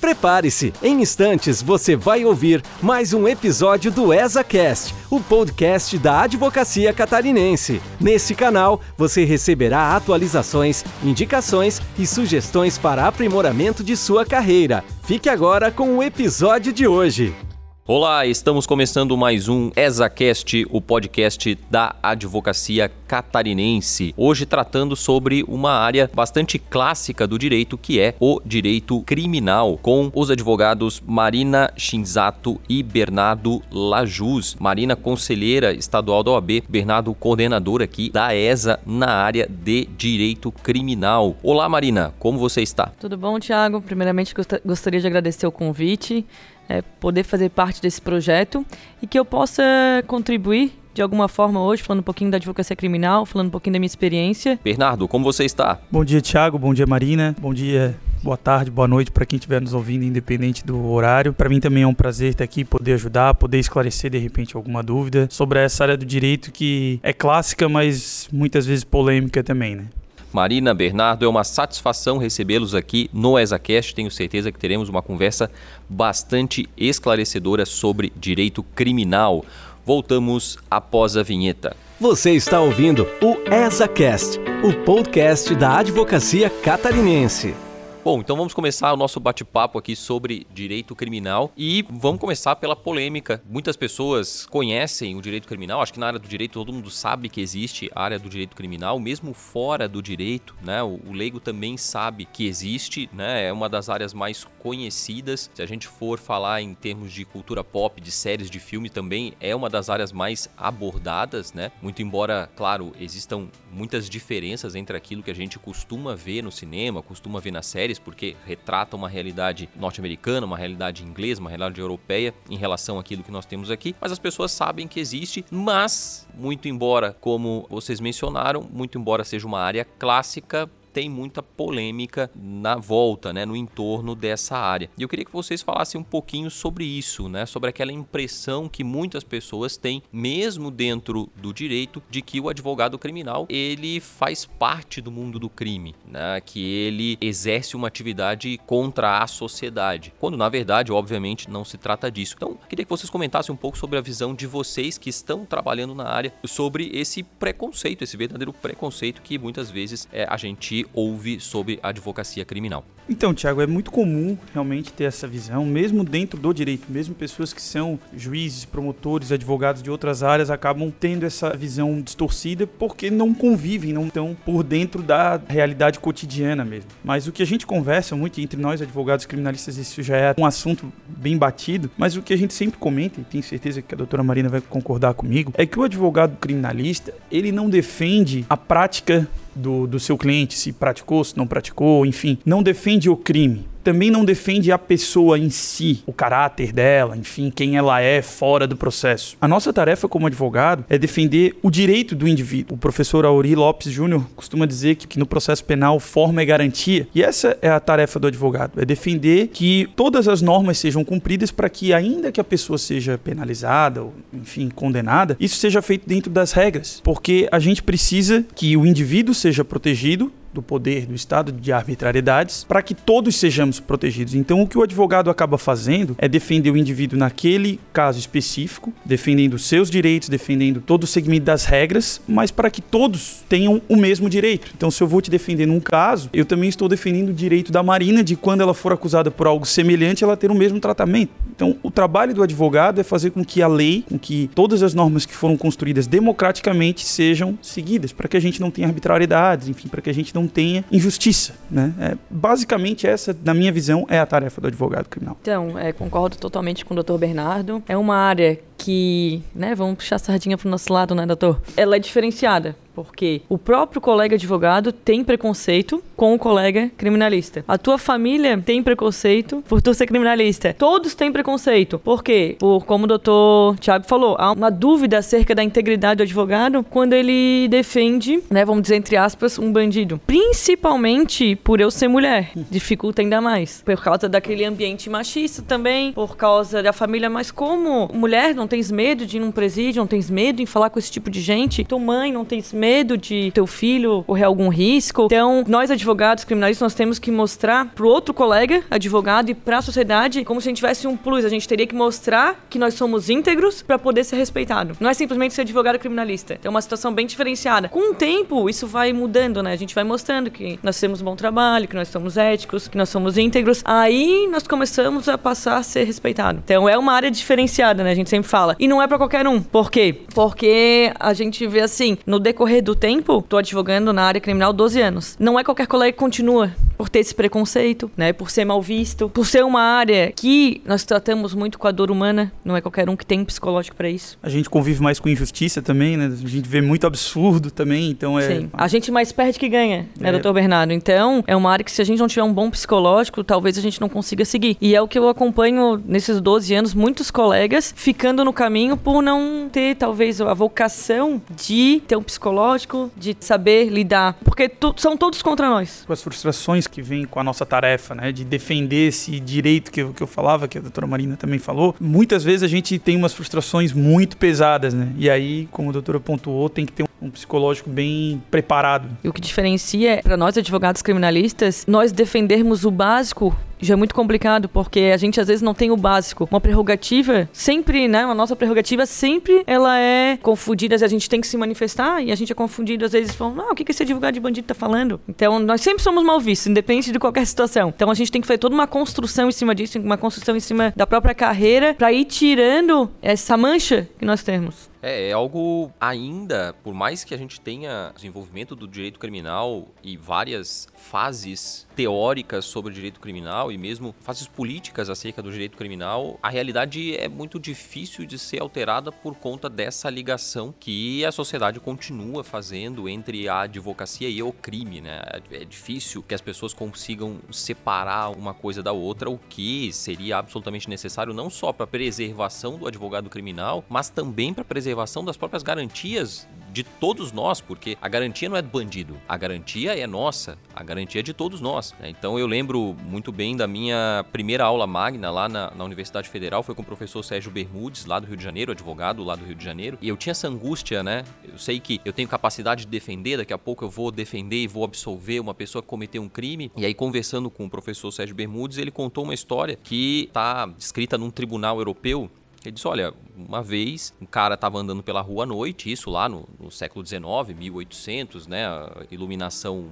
Prepare-se, em instantes você vai ouvir mais um episódio do ESACast, o podcast da Advocacia Catarinense. Nesse canal você receberá atualizações, indicações e sugestões para aprimoramento de sua carreira. Fique agora com o episódio de hoje. Olá, estamos começando mais um ESACast, o podcast da advocacia catarinense. Hoje tratando sobre uma área bastante clássica do direito, que é o direito criminal, com os advogados Marina Shinzato e Bernardo Lajuz. Marina, conselheira estadual da OAB, Bernardo, coordenador aqui da ESA na área de direito criminal. Olá, Marina, como você está? Tudo bom, Tiago? Primeiramente, gostaria de agradecer o convite é, poder fazer parte desse projeto e que eu possa contribuir de alguma forma hoje, falando um pouquinho da advocacia criminal, falando um pouquinho da minha experiência. Bernardo, como você está? Bom dia, Tiago. Bom dia, Marina. Bom dia, boa tarde, boa noite para quem estiver nos ouvindo, independente do horário. Para mim também é um prazer estar aqui, poder ajudar, poder esclarecer de repente alguma dúvida sobre essa área do direito que é clássica, mas muitas vezes polêmica também, né? Marina, Bernardo, é uma satisfação recebê-los aqui no ESACast. Tenho certeza que teremos uma conversa bastante esclarecedora sobre direito criminal. Voltamos após a vinheta. Você está ouvindo o ESACast, o podcast da Advocacia Catarinense. Bom, então vamos começar o nosso bate-papo aqui sobre direito criminal e vamos começar pela polêmica. Muitas pessoas conhecem o direito criminal, acho que na área do direito todo mundo sabe que existe a área do direito criminal, mesmo fora do direito, né? O, o leigo também sabe que existe, né? É uma das áreas mais conhecidas. Se a gente for falar em termos de cultura pop, de séries, de filme, também é uma das áreas mais abordadas, né? Muito embora, claro, existam muitas diferenças entre aquilo que a gente costuma ver no cinema, costuma ver nas séries porque retrata uma realidade norte-americana, uma realidade inglesa, uma realidade europeia em relação àquilo que nós temos aqui, mas as pessoas sabem que existe, mas muito embora, como vocês mencionaram, muito embora seja uma área clássica, tem muita polêmica na volta, né, no entorno dessa área. E eu queria que vocês falassem um pouquinho sobre isso, né, sobre aquela impressão que muitas pessoas têm, mesmo dentro do direito, de que o advogado criminal ele faz parte do mundo do crime, né, que ele exerce uma atividade contra a sociedade, quando na verdade, obviamente, não se trata disso. Então, queria que vocês comentassem um pouco sobre a visão de vocês que estão trabalhando na área sobre esse preconceito, esse verdadeiro preconceito que muitas vezes é, a gente ouve sobre advocacia criminal. Então, Tiago, é muito comum realmente ter essa visão, mesmo dentro do direito, mesmo pessoas que são juízes, promotores, advogados de outras áreas acabam tendo essa visão distorcida porque não convivem, não estão por dentro da realidade cotidiana mesmo. Mas o que a gente conversa muito entre nós, advogados criminalistas, isso já é um assunto bem batido, mas o que a gente sempre comenta, e tenho certeza que a doutora Marina vai concordar comigo, é que o advogado criminalista, ele não defende a prática do, do seu cliente, se praticou, se não praticou, enfim, não defende o crime também não defende a pessoa em si, o caráter dela, enfim, quem ela é fora do processo. A nossa tarefa como advogado é defender o direito do indivíduo. O professor Auri Lopes Júnior costuma dizer que, que no processo penal forma é garantia, e essa é a tarefa do advogado, é defender que todas as normas sejam cumpridas para que ainda que a pessoa seja penalizada ou, enfim, condenada, isso seja feito dentro das regras, porque a gente precisa que o indivíduo seja protegido do poder do Estado de arbitrariedades para que todos sejamos protegidos. Então, o que o advogado acaba fazendo é defender o indivíduo naquele caso específico, defendendo seus direitos, defendendo todo o segmento das regras, mas para que todos tenham o mesmo direito. Então, se eu vou te defender num caso, eu também estou defendendo o direito da Marina de quando ela for acusada por algo semelhante, ela ter o mesmo tratamento. Então, o trabalho do advogado é fazer com que a lei, com que todas as normas que foram construídas democraticamente sejam seguidas, para que a gente não tenha arbitrariedades, enfim, para que a gente não tenha injustiça. Né? É, basicamente, essa, na minha visão, é a tarefa do advogado criminal. Então, é, concordo totalmente com o doutor Bernardo. É uma área que, né, vamos puxar a sardinha para o nosso lado, né, doutor? Ela é diferenciada porque o próprio colega advogado tem preconceito com o colega criminalista. A tua família tem preconceito por tu ser criminalista. Todos têm preconceito. Por quê? Por, como o doutor Tiago falou, há uma dúvida acerca da integridade do advogado quando ele defende, né, vamos dizer entre aspas, um bandido. Principalmente por eu ser mulher. Dificulta ainda mais. Por causa daquele ambiente machista também, por causa da família. Mas como mulher, não tens medo de ir num presídio, não tens medo em falar com esse tipo de gente? Tua mãe não tens medo medo de teu filho correr algum risco. Então, nós advogados criminalistas, nós temos que mostrar pro outro colega advogado e para a sociedade como se a gente tivesse um plus. A gente teria que mostrar que nós somos íntegros para poder ser respeitado. Não é simplesmente ser advogado criminalista. É uma situação bem diferenciada. Com o tempo, isso vai mudando, né? A gente vai mostrando que nós temos um bom trabalho, que nós somos éticos, que nós somos íntegros. Aí nós começamos a passar a ser respeitado. Então é uma área diferenciada, né? A gente sempre fala. E não é para qualquer um. Por quê? Porque a gente vê assim, no decorrer do tempo, tô advogando na área criminal 12 anos. Não é qualquer colega que continua por ter esse preconceito, né? Por ser mal visto, por ser uma área que nós tratamos muito com a dor humana, não é qualquer um que tem psicológico para isso. A gente convive mais com injustiça também, né? A gente vê muito absurdo também, então é. Sim. A gente mais perde que ganha, né, é. doutor Bernardo? Então, é uma área que se a gente não tiver um bom psicológico, talvez a gente não consiga seguir. E é o que eu acompanho nesses 12 anos, muitos colegas ficando no caminho por não ter, talvez, a vocação de ter um psicológico, de saber lidar. Porque são todos contra nós. Com as frustrações que vêm com a nossa tarefa, né? De defender esse direito que eu, que eu falava, que a doutora Marina também falou. Muitas vezes a gente tem umas frustrações muito pesadas, né? E aí, como a doutora pontuou, tem que ter um psicológico bem preparado. E o que diferencia, para nós advogados criminalistas, nós defendermos o básico já é muito complicado, porque a gente às vezes não tem o básico. Uma prerrogativa, sempre, né? Uma nossa prerrogativa sempre ela é confundida. A gente tem que se manifestar e a gente é confundido, às vezes, falando, ah, o que, que esse advogado de bandido tá falando? Então, nós sempre somos mal vistos, independente de qualquer situação. Então, a gente tem que fazer toda uma construção em cima disso, uma construção em cima da própria carreira, para ir tirando essa mancha que nós temos. É, é algo ainda, por mais que a gente tenha desenvolvimento do direito criminal e várias fases teóricas sobre o direito criminal e mesmo fases políticas acerca do direito criminal, a realidade é muito difícil de ser alterada por conta dessa ligação que a sociedade continua fazendo entre a advocacia e o crime, né? É difícil que as pessoas consigam separar uma coisa da outra, o que seria absolutamente necessário não só para preservação do advogado criminal, mas também para a preservação das próprias garantias de todos nós, porque a garantia não é do bandido, a garantia é nossa, a garantia é de todos nós. Né? Então eu lembro muito bem da minha primeira aula magna lá na, na, Universidade Federal, foi com o professor Sérgio Bermudes, lá do Rio de Janeiro, advogado lá do Rio de Janeiro, e eu tinha essa angústia, né? Eu sei que eu tenho capacidade de defender, daqui a pouco eu vou defender e vou absolver uma pessoa que cometeu um crime. E aí, conversando com o professor Sérgio Bermudes, ele contou uma história que está escrita num tribunal europeu ele disse: Olha, uma vez um cara estava andando pela rua à noite, isso lá no, no século XIX, 1800, né? A iluminação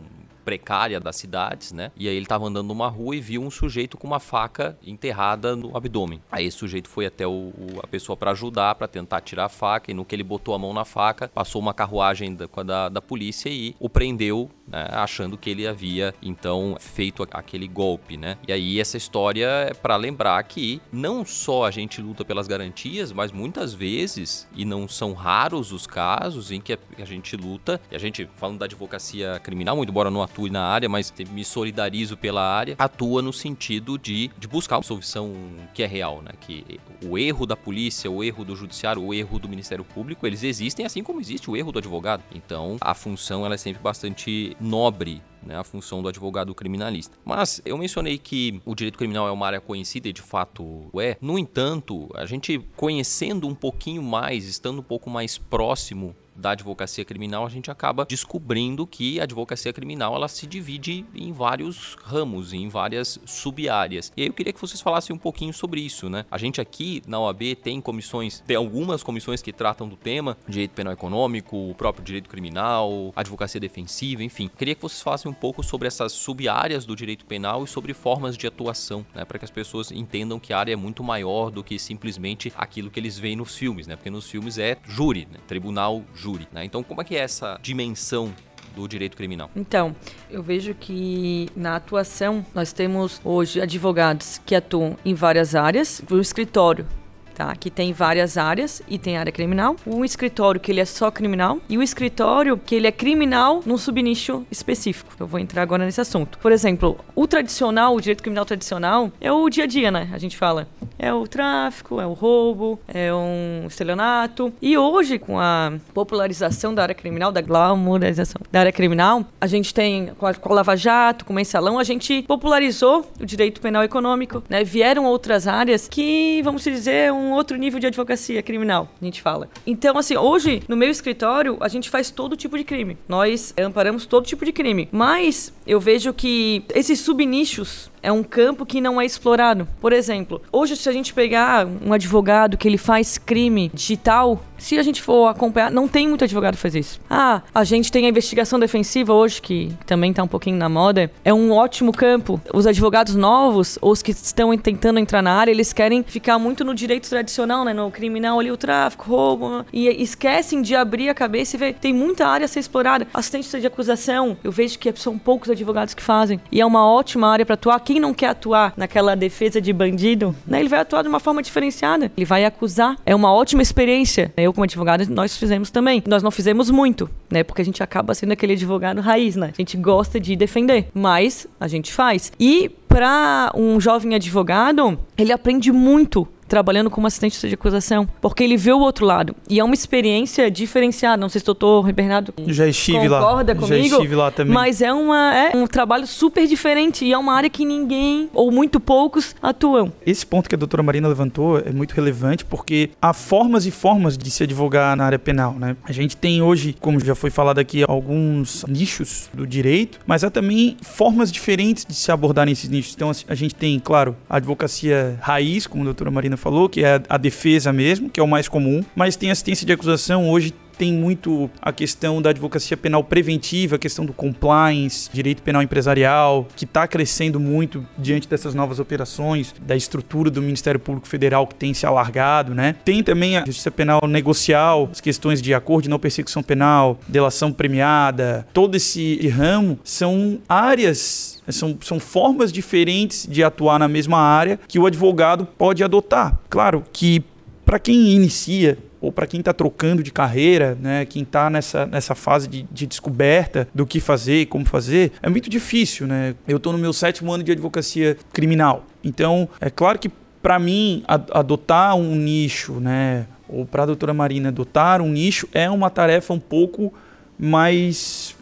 precária das cidades, né? E aí ele estava andando numa rua e viu um sujeito com uma faca enterrada no abdômen. Aí esse sujeito foi até o, o, a pessoa para ajudar, para tentar tirar a faca, e no que ele botou a mão na faca, passou uma carruagem da, da, da polícia e o prendeu, né? achando que ele havia então feito aquele golpe, né? E aí essa história é para lembrar que não só a gente luta pelas garantias, mas muitas vezes, e não são raros os casos em que a, a gente luta, e a gente, falando da advocacia criminal, muito embora não atue na área, mas me solidarizo pela área, atua no sentido de, de buscar uma solução que é real, né? Que o erro da polícia, o erro do judiciário, o erro do Ministério Público, eles existem assim como existe o erro do advogado. Então, a função ela é sempre bastante nobre né, a função do advogado criminalista. Mas eu mencionei que o direito criminal é uma área conhecida e de fato é. No entanto, a gente conhecendo um pouquinho mais, estando um pouco mais próximo da advocacia criminal, a gente acaba descobrindo que a advocacia criminal ela se divide em vários ramos, em várias sub-áreas. E aí eu queria que vocês falassem um pouquinho sobre isso, né? A gente aqui na OAB tem comissões, tem algumas comissões que tratam do tema, direito penal econômico, o próprio direito criminal, advocacia defensiva, enfim. Queria que vocês falassem um pouco sobre essas sub-áreas do direito penal e sobre formas de atuação, né? Para que as pessoas entendam que a área é muito maior do que simplesmente aquilo que eles veem nos filmes, né? Porque nos filmes é júri, né? tribunal, júri júri. Né? Então, como é que é essa dimensão do direito criminal? Então, eu vejo que na atuação nós temos hoje advogados que atuam em várias áreas. O escritório tá? Que tem várias áreas e tem área criminal. O escritório que ele é só criminal e o escritório que ele é criminal num subnicho específico. Eu vou entrar agora nesse assunto. Por exemplo, o tradicional, o direito criminal tradicional é o dia a dia, né? A gente fala. É o tráfico, é o roubo, é um estelionato. E hoje, com a popularização da área criminal, da glamourização da área criminal, a gente tem com a, com a Lava Jato, com o Mensalão, a gente popularizou o direito penal econômico, né? Vieram outras áreas que, vamos dizer, um um outro nível de advocacia criminal, a gente fala. Então, assim, hoje, no meu escritório, a gente faz todo tipo de crime. Nós amparamos todo tipo de crime. Mas eu vejo que esses subnichos é um campo que não é explorado. Por exemplo, hoje se a gente pegar um advogado que ele faz crime digital, se a gente for acompanhar, não tem muito advogado que faz isso. Ah, a gente tem a investigação defensiva hoje, que também está um pouquinho na moda. É um ótimo campo. Os advogados novos, ou os que estão tentando entrar na área, eles querem ficar muito no direito tradicional, né? No criminal ali, o tráfico, roubo. E esquecem de abrir a cabeça e ver. Tem muita área a ser explorada. Assistência de acusação, eu vejo que são poucos advogados que fazem. E é uma ótima área para atuar. Quem não quer atuar naquela defesa de bandido, né? Ele vai atuar de uma forma diferenciada. Ele vai acusar. É uma ótima experiência. Eu, como advogado, nós fizemos também. Nós não fizemos muito, né? Porque a gente acaba sendo aquele advogado raiz, né? A gente gosta de defender, mas a gente faz. E para um jovem advogado, ele aprende muito trabalhando como assistente de acusação, porque ele vê o outro lado. E é uma experiência diferenciada. Não sei se o doutor Bernardo já estive concorda lá. comigo. Já estive lá também. Mas é, uma, é um trabalho super diferente e é uma área que ninguém, ou muito poucos, atuam. Esse ponto que a doutora Marina levantou é muito relevante porque há formas e formas de se advogar na área penal. Né? A gente tem hoje, como já foi falado aqui, alguns nichos do direito, mas há também formas diferentes de se abordar nesses nichos. Então a gente tem, claro, a advocacia raiz, como a doutora Marina falou, que é a defesa mesmo, que é o mais comum, mas tem assistência de acusação hoje tem muito a questão da advocacia penal preventiva, a questão do compliance, direito penal empresarial, que está crescendo muito diante dessas novas operações, da estrutura do Ministério Público Federal que tem se alargado, né? Tem também a justiça penal negocial, as questões de acordo de não persecução penal, delação premiada, todo esse ramo são áreas são, são formas diferentes de atuar na mesma área que o advogado pode adotar. Claro que para quem inicia ou para quem está trocando de carreira, né, quem está nessa, nessa fase de, de, descoberta do que fazer e como fazer, é muito difícil. Né? Eu estou no meu sétimo ano de advocacia criminal. Então, é claro que para mim, adotar um nicho, né, ou para a doutora Marina adotar um nicho, é uma tarefa um pouco mais.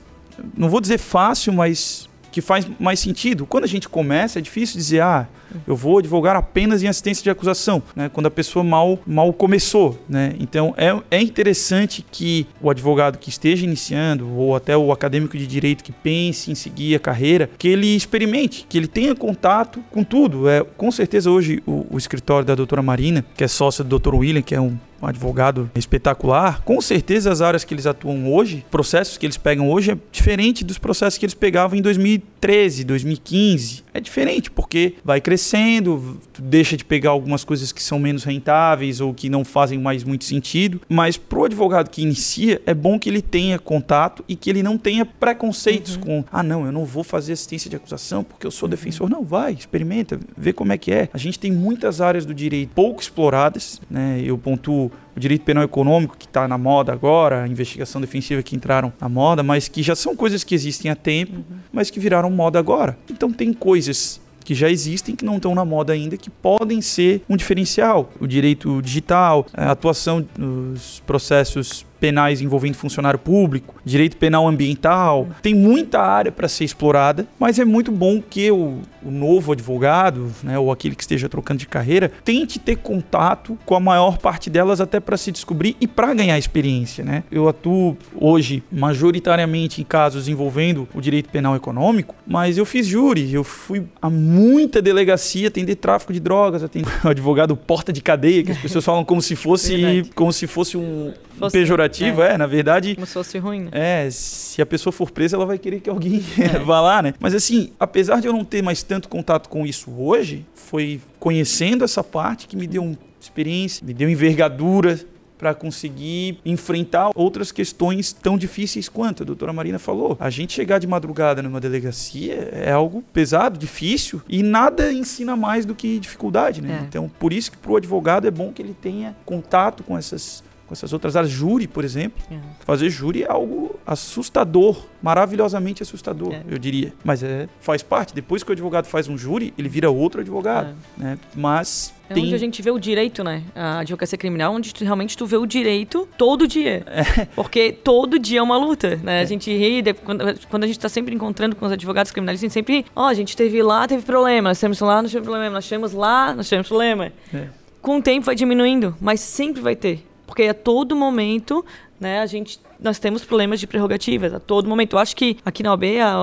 Não vou dizer fácil, mas que faz mais sentido. Quando a gente começa, é difícil dizer, ah, eu vou advogar apenas em assistência de acusação, né? quando a pessoa mal, mal começou. Né? Então é, é interessante que o advogado que esteja iniciando, ou até o acadêmico de direito que pense em seguir a carreira, que ele experimente, que ele tenha contato com tudo. É, com certeza hoje o, o escritório da doutora Marina, que é sócia do Dr. William, que é um um advogado espetacular, com certeza as áreas que eles atuam hoje, processos que eles pegam hoje é diferente dos processos que eles pegavam em 2013, 2015. É diferente porque vai crescendo, deixa de pegar algumas coisas que são menos rentáveis ou que não fazem mais muito sentido, mas pro advogado que inicia, é bom que ele tenha contato e que ele não tenha preconceitos uhum. com, ah, não, eu não vou fazer assistência de acusação porque eu sou defensor. Não, vai, experimenta, vê como é que é. A gente tem muitas áreas do direito pouco exploradas, né? Eu pontuo o direito penal econômico, que está na moda agora, a investigação defensiva que entraram na moda, mas que já são coisas que existem há tempo, uhum. mas que viraram moda agora. Então tem coisas que já existem, que não estão na moda ainda, que podem ser um diferencial. O direito digital, a atuação nos processos penais envolvendo funcionário público, direito penal ambiental. Tem muita área para ser explorada, mas é muito bom que o, o novo advogado, né, ou aquele que esteja trocando de carreira, tente ter contato com a maior parte delas até para se descobrir e para ganhar experiência. Né? Eu atuo hoje majoritariamente em casos envolvendo o direito penal econômico, mas eu fiz júri, eu fui a muita delegacia atender tráfico de drogas, atender o advogado porta de cadeia, que as pessoas falam como se fosse, como se fosse um, fosse, pejorativo, é. é. na verdade. Como se fosse ruim, né? É, se a pessoa for presa, ela vai querer que alguém é. vá lá, né? Mas assim, apesar de eu não ter mais tanto contato com isso hoje, foi conhecendo essa parte que me deu experiência, me deu envergadura para conseguir enfrentar outras questões tão difíceis quanto a doutora Marina falou. A gente chegar de madrugada numa delegacia é algo pesado, difícil e nada ensina mais do que dificuldade, né? É. Então, por isso que para o advogado é bom que ele tenha contato com essas com essas outras áreas. Júri, por exemplo. É. Fazer júri é algo assustador, maravilhosamente assustador, é. eu diria. Mas é, faz parte. Depois que o advogado faz um júri, ele vira outro advogado. É. Né? Mas. É tem... onde a gente vê o direito, né? A advocacia criminal, onde tu, realmente tu vê o direito todo dia. É. Porque todo dia é uma luta, né? A é. gente ri, de, quando, quando, a gente tá sempre encontrando com os advogados criminalistas, a gente sempre, ó, oh, a gente teve lá, teve problema, nós temos lá, nós tivemos problema, nós tivemos lá, nós tivemos problema. É. com o tempo vai diminuindo, mas sempre vai ter. Porque a todo momento, né, a gente, nós temos problemas de prerrogativas, a todo momento. Eu acho que aqui na OB, a,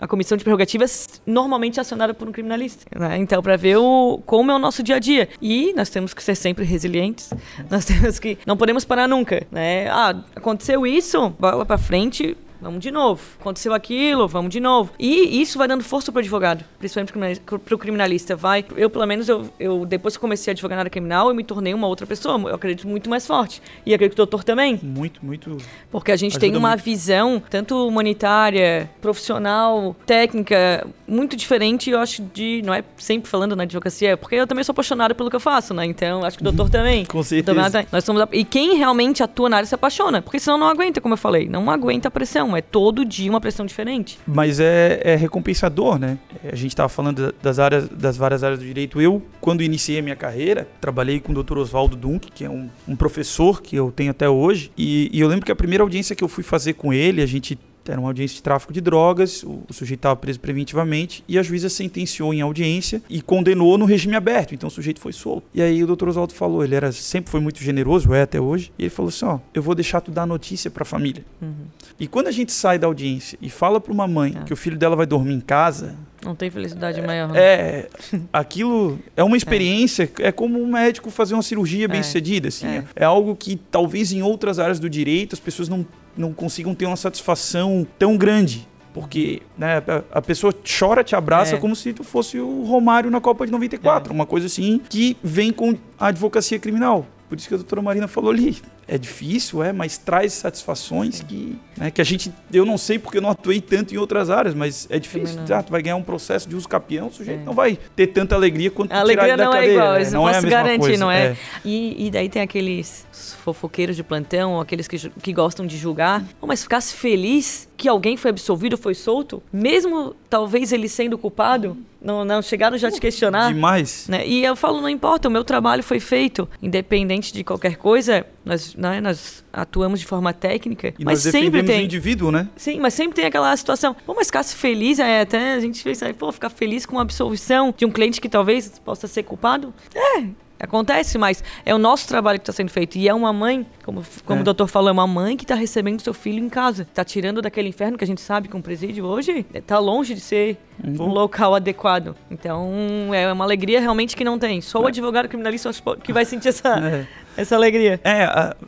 a comissão de prerrogativas normalmente é acionada por um criminalista. Né? Então, para ver o, como é o nosso dia a dia. E nós temos que ser sempre resilientes, nós temos que. Não podemos parar nunca. Né? Ah, aconteceu isso, bola para frente, Vamos de novo. Aconteceu aquilo, vamos de novo. E isso vai dando força pro advogado, principalmente pro criminalista. Vai, eu pelo menos, eu, eu depois que comecei a advogar na área criminal, eu me tornei uma outra pessoa. Eu acredito muito mais forte. E acredito que o doutor também. Muito, muito. Porque a gente tem uma muito. visão, tanto humanitária, profissional, técnica, muito diferente, eu acho, de. Não é sempre falando na advocacia, porque eu também sou apaixonado pelo que eu faço, né? Então, acho que o doutor também. Com certeza. Nós somos, e quem realmente atua na área se apaixona, porque senão não aguenta, como eu falei. Não aguenta a pressão pressão, é todo dia uma pressão diferente. Mas é, é recompensador, né? A gente estava falando das áreas, das várias áreas do direito. Eu, quando iniciei a minha carreira, trabalhei com o Dr. Oswaldo Dunk, que é um, um professor que eu tenho até hoje. E, e eu lembro que a primeira audiência que eu fui fazer com ele, a gente era uma audiência de tráfico de drogas, o, o sujeito estava preso preventivamente e a juíza sentenciou em audiência e condenou no regime aberto, então o sujeito foi solto. E aí o doutor Oswaldo falou, ele era sempre foi muito generoso, é até hoje, e ele falou assim, ó, eu vou deixar tu dar notícia para a família. Uhum. E quando a gente sai da audiência e fala para uma mãe é. que o filho dela vai dormir em casa, não tem felicidade maior. Né? É, aquilo é uma experiência, é, é como um médico fazer uma cirurgia bem sucedida, assim, é. é algo que talvez em outras áreas do direito as pessoas não não consigam ter uma satisfação tão grande. Porque né, a pessoa chora, te abraça é. como se tu fosse o Romário na Copa de 94. É. Uma coisa assim que vem com a advocacia criminal. Por isso que a doutora Marina falou ali é difícil, é, mas traz satisfações que, né, que a gente, eu não sei porque eu não atuei tanto em outras áreas, mas é difícil. Ah, tu vai ganhar um processo de uso capião, o sujeito é. não vai ter tanta alegria quanto a alegria não é igual, né? não posso é garantir, coisa. não é? é. E, e, daí tem aqueles fofoqueiros de plantão, aqueles que, que gostam de julgar, oh, mas ficasse feliz que alguém foi absolvido, foi solto, mesmo talvez ele sendo culpado, não, não chegaram já a te questionar. Demais. Né? E eu falo, não importa, o meu trabalho foi feito, independente de qualquer coisa, nós, né, nós atuamos de forma técnica, e mas sempre tem o indivíduo, né? Sim, mas sempre tem aquela situação. Pô, mas ficasse feliz, é, até a gente fez, pô, ficar feliz com a absolvição de um cliente que talvez possa ser culpado. É, Acontece, mas é o nosso trabalho que está sendo feito. E é uma mãe, como, como é. o doutor falou, é uma mãe que está recebendo seu filho em casa. Está tirando daquele inferno que a gente sabe que um presídio hoje está longe de ser uhum. um local adequado. Então, é uma alegria realmente que não tem. Só o é. advogado criminalista que vai sentir essa, é essa alegria. É,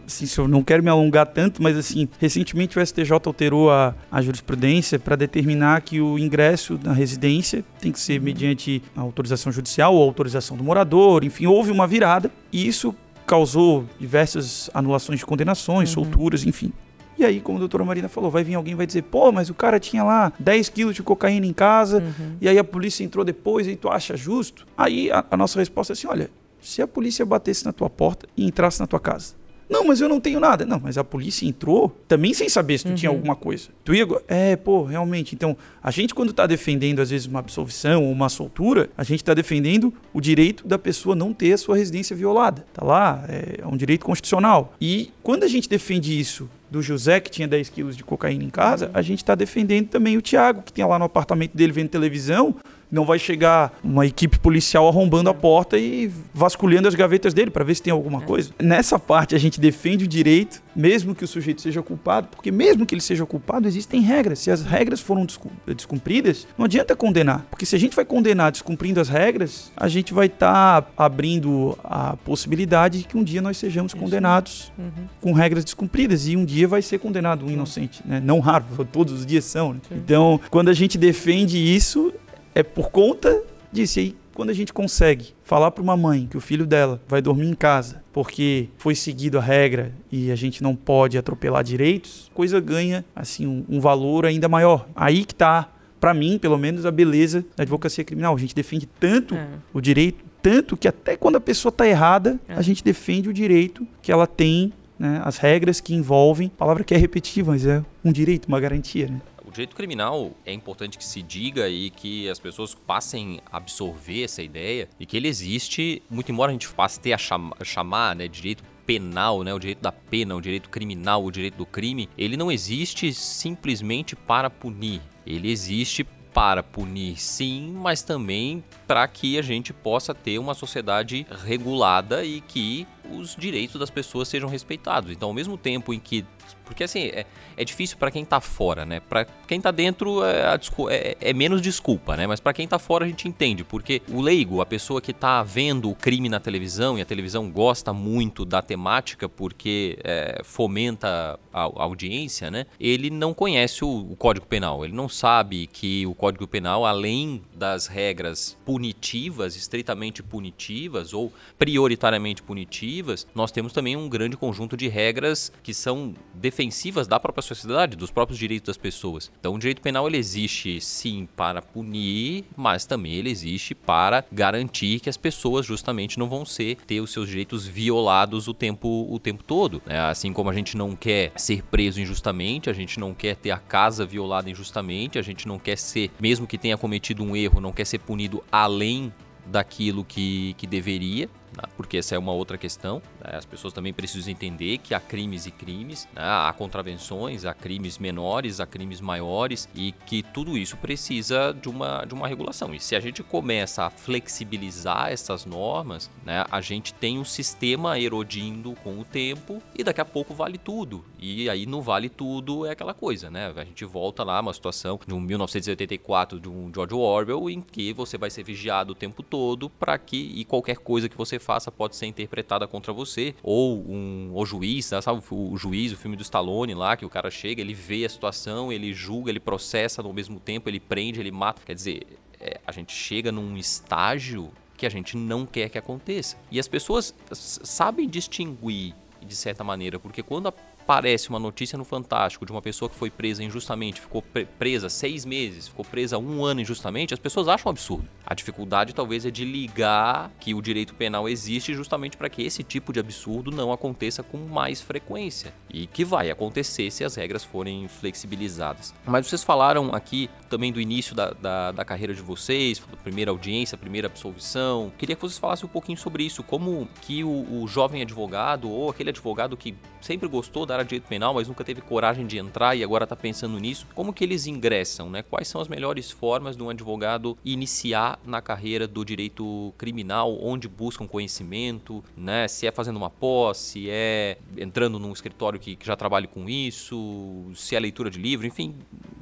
assim, eu não quero me alongar tanto, mas assim, recentemente o STJ alterou a, a jurisprudência para determinar que o ingresso na residência tem que ser mediante autorização judicial ou autorização do morador, enfim, houve uma virada e isso causou diversas anulações de condenações, uhum. solturas, enfim. E aí, como a doutora Marina falou, vai vir alguém vai dizer, pô, mas o cara tinha lá 10 quilos de cocaína em casa, uhum. e aí a polícia entrou depois, e tu acha justo? Aí a, a nossa resposta é assim, olha, se a polícia batesse na tua porta e entrasse na tua casa. Não, mas eu não tenho nada. Não, mas a polícia entrou também sem saber se tu uhum. tinha alguma coisa. Tu ia. É, pô, realmente. Então, a gente, quando tá defendendo, às vezes, uma absolvição ou uma soltura, a gente tá defendendo o direito da pessoa não ter a sua residência violada. Tá lá, é, é um direito constitucional. E quando a gente defende isso do José, que tinha 10 quilos de cocaína em casa, a gente está defendendo também o Tiago, que tem lá no apartamento dele vendo televisão, não vai chegar uma equipe policial arrombando a porta e vasculhando as gavetas dele para ver se tem alguma é. coisa. Nessa parte a gente defende o direito, mesmo que o sujeito seja culpado, porque mesmo que ele seja culpado, existem regras. Se as regras foram descumpridas, não adianta condenar, porque se a gente vai condenar descumprindo as regras, a gente vai estar tá abrindo a possibilidade de que um dia nós sejamos condenados uhum. com regras descumpridas e um dia vai ser condenado um inocente, né? Não raro, todos os dias são. Né? Então, quando a gente defende isso, é por conta disso. E aí, quando a gente consegue falar para uma mãe que o filho dela vai dormir em casa porque foi seguido a regra e a gente não pode atropelar direitos, coisa ganha assim um, um valor ainda maior. Aí que está, para mim, pelo menos, a beleza da advocacia criminal. A gente defende tanto é. o direito, tanto que até quando a pessoa está errada, é. a gente defende o direito que ela tem né, as regras que envolvem, palavra que é repetitiva, mas é um direito, uma garantia. Né? O direito criminal é importante que se diga e que as pessoas passem a absorver essa ideia e que ele existe, muito embora a gente passe ter a chamar, chamar né, direito penal, né, o direito da pena, o direito criminal, o direito do crime, ele não existe simplesmente para punir. Ele existe para punir, sim, mas também para que a gente possa ter uma sociedade regulada e que os direitos das pessoas sejam respeitados. Então, ao mesmo tempo em que porque assim, é, é difícil para quem tá fora, né? Para quem tá dentro é, é, é, menos desculpa, né? Mas para quem tá fora a gente entende, porque o leigo, a pessoa que tá vendo o crime na televisão e a televisão gosta muito da temática porque é, fomenta a, a, audiência, né? Ele não conhece o, o Código Penal, ele não sabe que o Código Penal, além das regras punitivas, estritamente punitivas ou prioritariamente punitivas, nós temos também um grande conjunto de regras que são defensivas da própria sociedade, dos próprios direitos das pessoas. Então, o direito penal ele existe sim para punir, mas também ele existe para garantir que as pessoas justamente não vão ser ter os seus direitos violados o tempo o tempo todo. Né? Assim como a gente não quer ser preso injustamente, a gente não quer ter a casa violada injustamente, a gente não quer ser, mesmo que tenha cometido um erro, não quer ser punido além daquilo que, que deveria né? porque essa é uma outra questão. Né? As pessoas também precisam entender que há crimes e crimes, né? há contravenções, há crimes menores, há crimes maiores e que tudo isso precisa de uma, de uma regulação. E se a gente começa a flexibilizar essas normas, né? a gente tem um sistema erodindo com o tempo e daqui a pouco vale tudo. E aí no vale tudo é aquela coisa, né? A gente volta lá uma situação de um 1984 de um George Orwell em que você vai ser vigiado o tempo todo para que e qualquer coisa que você faça pode ser interpretada contra você, ou um o juiz, né? sabe o, o juiz, o filme do Stallone lá, que o cara chega, ele vê a situação, ele julga, ele processa ao mesmo tempo, ele prende, ele mata. Quer dizer, é, a gente chega num estágio que a gente não quer que aconteça. E as pessoas sabem distinguir de certa maneira, porque quando aparece uma notícia no Fantástico de uma pessoa que foi presa injustamente, ficou presa seis meses, ficou presa um ano injustamente, as pessoas acham um absurdo. A dificuldade talvez é de ligar que o direito penal existe justamente para que esse tipo de absurdo não aconteça com mais frequência e que vai acontecer se as regras forem flexibilizadas. Mas vocês falaram aqui também do início da, da, da carreira de vocês, primeira audiência, primeira absolvição. Queria que vocês falassem um pouquinho sobre isso, como que o, o jovem advogado ou aquele advogado que sempre gostou da de direito penal, mas nunca teve coragem de entrar e agora está pensando nisso, como que eles ingressam, né? Quais são as melhores formas de um advogado iniciar na carreira do direito criminal, onde buscam conhecimento, né? Se é fazendo uma posse, se é entrando num escritório que, que já trabalha com isso, se é leitura de livro, enfim,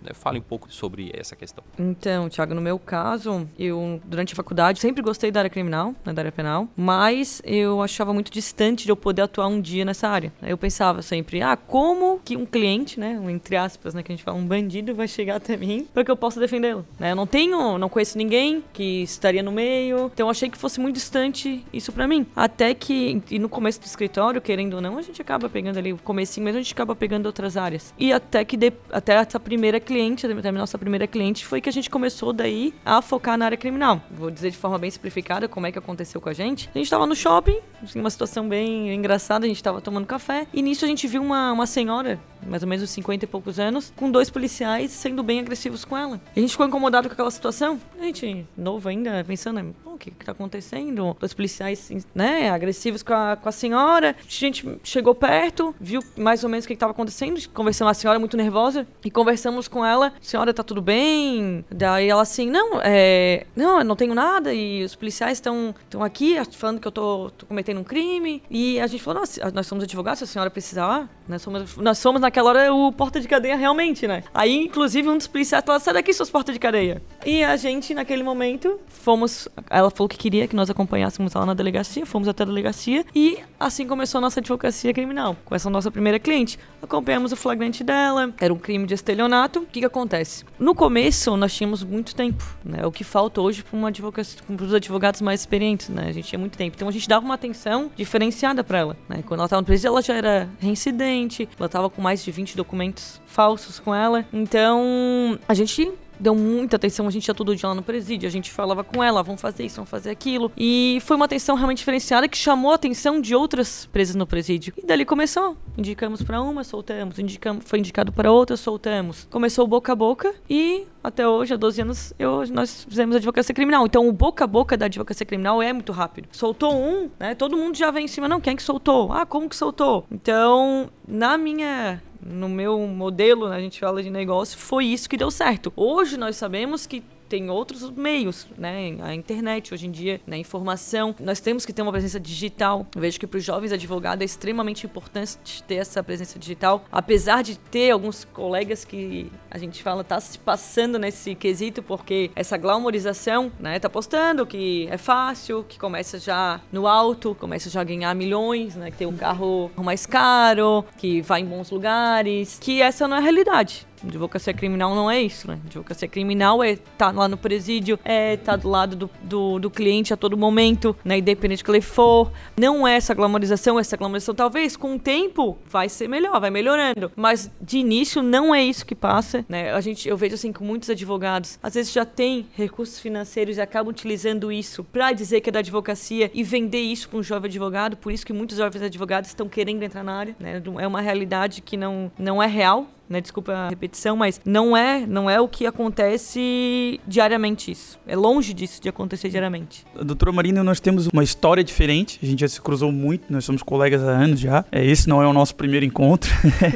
né? fale um pouco sobre essa questão. Então, Thiago, no meu caso, eu durante a faculdade sempre gostei da área criminal, né, da área penal, mas eu achava muito distante de eu poder atuar um dia nessa área. Eu pensava sempre, ah, como que um cliente, né, um, entre aspas, né, que a gente fala, um bandido vai chegar até mim para que eu possa defendê-lo, né? Eu não tenho, não conheço ninguém que estaria no meio. Então eu achei que fosse muito distante isso para mim. Até que e no começo do escritório, querendo ou não, a gente acaba pegando ali o comecinho, mas a gente acaba pegando outras áreas. E até que de, até essa primeira cliente, até a nossa primeira cliente, foi que a gente começou daí a focar na área criminal. Vou dizer de forma bem simplificada como é que aconteceu com a gente. A gente tava no shopping, assim, uma situação bem engraçada, a gente tava tomando café, e nisso a gente viu uma, uma senhora mais ou menos 50 e poucos anos, com dois policiais sendo bem agressivos com ela. A gente ficou incomodado com aquela situação. A gente, novo ainda, pensando, o que, que tá acontecendo? Dois policiais, né, agressivos com a, com a senhora. A gente chegou perto, viu mais ou menos o que estava acontecendo. Conversamos, a senhora muito nervosa, e conversamos com ela. Senhora, tá tudo bem? Daí ela assim, não, é, não, eu não tenho nada, e os policiais estão aqui falando que eu tô, tô, cometendo um crime. E a gente falou, nós somos advogados, se a senhora precisar, nós somos, nós somos naquela hora o porta de cadeia realmente, né? Aí, inclusive, um dos policiais falou: sai daqui, seus porta de cadeia. E a gente, naquele momento, fomos. Ela falou que queria que nós acompanhássemos ela na delegacia, fomos até a delegacia e assim começou a nossa advocacia criminal, com essa nossa primeira cliente. Acompanhamos o flagrante dela, era um crime de estelionato. O que, que acontece? No começo, nós tínhamos muito tempo, né? O que falta hoje para uma advocacia, para os advogados mais experientes, né? A gente tinha muito tempo. Então a gente dava uma atenção diferenciada para ela, né? Quando ela estava no presídio, ela já era reincidente, ela estava com mais de 20 documentos falsos com ela. Então, a gente deu muita atenção, a gente ia todo dia lá no presídio, a gente falava com ela, vamos fazer isso, vamos fazer aquilo. E foi uma atenção realmente diferenciada que chamou a atenção de outras presas no presídio. E dali começou. Indicamos para uma, soltamos. Indicamos, foi indicado para outra, soltamos. Começou boca a boca e até hoje, há 12 anos, eu, nós fizemos advocacia criminal. Então, o boca a boca da advocacia criminal é muito rápido. Soltou um, né? Todo mundo já vem em cima. Não, quem é que soltou? Ah, como que soltou? Então, na minha no meu modelo, né, a gente fala de negócio, foi isso que deu certo. Hoje nós sabemos que tem outros meios, né? A internet hoje em dia, né? informação. Nós temos que ter uma presença digital. Eu vejo que para os jovens advogados é extremamente importante ter essa presença digital, apesar de ter alguns colegas que a gente fala tá se passando nesse quesito porque essa glamourização, né? Tá postando que é fácil, que começa já no alto, começa já a ganhar milhões, né? Que tem um carro mais caro, que vai em bons lugares, que essa não é a realidade. Advocacia criminal não é isso, né? Advocacia criminal é estar tá lá no presídio, é estar tá do lado do, do, do, cliente a todo momento, né? Independente que ele for. Não é essa glamorização, essa glamorização talvez com o tempo vai ser melhor, vai melhorando. Mas de início não é isso que passa, né? A gente, eu vejo assim que muitos advogados às vezes já têm recursos financeiros e acabam utilizando isso para dizer que é da advocacia e vender isso para um jovem advogado. Por isso que muitos jovens advogados estão querendo entrar na área, né? É uma realidade que não, não é real, né? Desculpa a repetição, mas não é, não é o que acontece diariamente isso. É longe disso de acontecer diariamente. Doutora Marina, nós temos uma história diferente. A gente já se cruzou muito, nós somos colegas há anos já. É, esse não é o nosso primeiro encontro.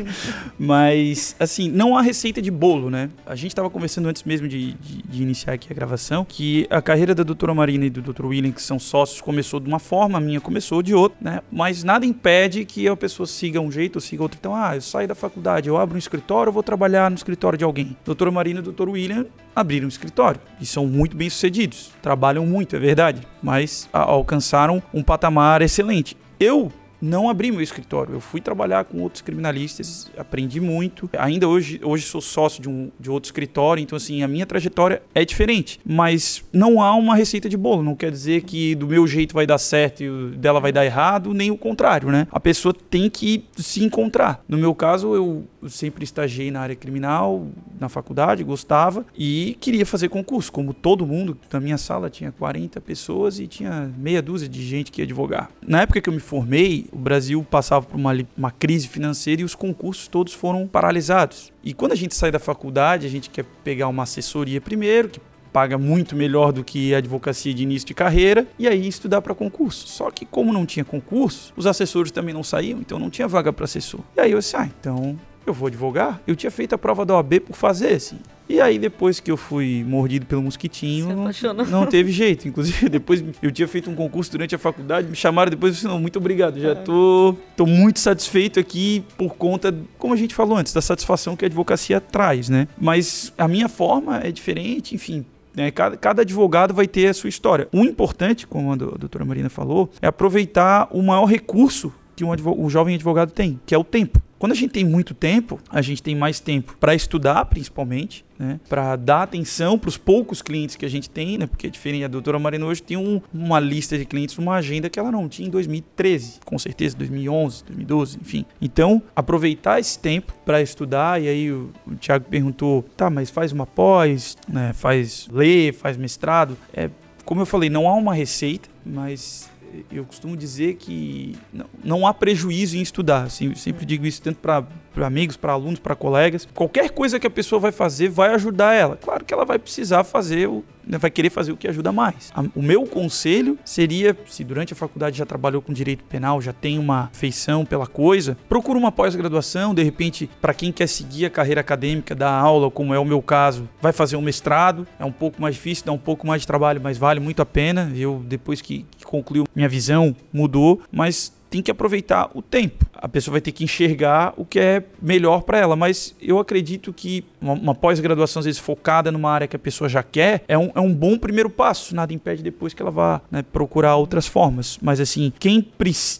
mas, assim, não há receita de bolo, né? A gente estava conversando antes mesmo de, de, de, iniciar aqui a gravação que a carreira da doutora Marina e do doutor William, que são sócios, começou de uma forma, a minha começou de outra, né? Mas nada impede que a pessoa siga um jeito ou siga outro. Então, ah, eu saio da faculdade, eu abro um escritório escritório, eu vou trabalhar no escritório de alguém. Doutora Marina e doutor William abriram um escritório e são muito bem sucedidos. Trabalham muito, é verdade, mas alcançaram um patamar excelente. Eu não abri meu escritório. Eu fui trabalhar com outros criminalistas, aprendi muito. Ainda hoje, hoje sou sócio de, um, de outro escritório, então assim, a minha trajetória é diferente. Mas não há uma receita de bolo. Não quer dizer que do meu jeito vai dar certo e dela vai dar errado, nem o contrário, né? A pessoa tem que se encontrar. No meu caso, eu sempre estagiei na área criminal, na faculdade, gostava e queria fazer concurso, como todo mundo. Na minha sala tinha 40 pessoas e tinha meia dúzia de gente que ia advogar. Na época que eu me formei, o Brasil passava por uma, uma crise financeira e os concursos todos foram paralisados. E quando a gente sai da faculdade, a gente quer pegar uma assessoria primeiro, que paga muito melhor do que a advocacia de início de carreira, e aí estudar para concurso. Só que como não tinha concurso, os assessores também não saíam, então não tinha vaga para assessor. E aí eu disse, ah, então eu vou advogar? Eu tinha feito a prova da OAB por fazer, assim. E aí, depois que eu fui mordido pelo mosquitinho, não teve jeito. Inclusive, depois eu tinha feito um concurso durante a faculdade, me chamaram depois e disse, não, muito obrigado. Já é. tô, tô muito satisfeito aqui por conta, como a gente falou antes, da satisfação que a advocacia traz, né? Mas a minha forma é diferente, enfim, né? Cada, cada, advogado vai ter a sua história. O importante, como a doutora Marina falou, é aproveitar o maior recurso que um, um jovem advogado tem, que é o tempo. Quando a gente tem muito tempo, a gente tem mais tempo para estudar, principalmente, né? Para dar atenção para os poucos clientes que a gente tem, né? Porque é diferente, a doutora Marina hoje tem um, uma lista de clientes, uma agenda que ela não tinha em 2013, com certeza, 2011, 2012, enfim. Então, aproveitar esse tempo para estudar, e aí o, o Thiago perguntou, tá, mas faz uma pós, né? Faz ler, faz mestrado. É, como eu falei, não há uma receita, mas eu costumo dizer que não, não há prejuízo em estudar. Assim, eu sempre digo isso tanto para amigos, para alunos, para colegas. Qualquer coisa que a pessoa vai fazer vai ajudar ela. Claro que ela vai precisar fazer o, né, vai querer fazer o que ajuda mais. O meu conselho seria, se durante a faculdade já trabalhou com direito penal, já tem uma feição pela coisa, procura uma pós-graduação, de repente, para quem quer seguir a carreira acadêmica, dar aula, como é o meu caso, vai fazer um mestrado, é um pouco mais difícil, dá um pouco mais de trabalho, mas vale muito a pena. Eu, depois que, que concluiu, minha visão mudou, mas tem que aproveitar o tempo. A pessoa vai ter que enxergar o que é melhor para ela. Mas eu acredito que uma, uma pós-graduação, às vezes, focada numa área que a pessoa já quer, é um, é um bom primeiro passo. Nada impede depois que ela vá né, procurar outras formas. Mas, assim, quem,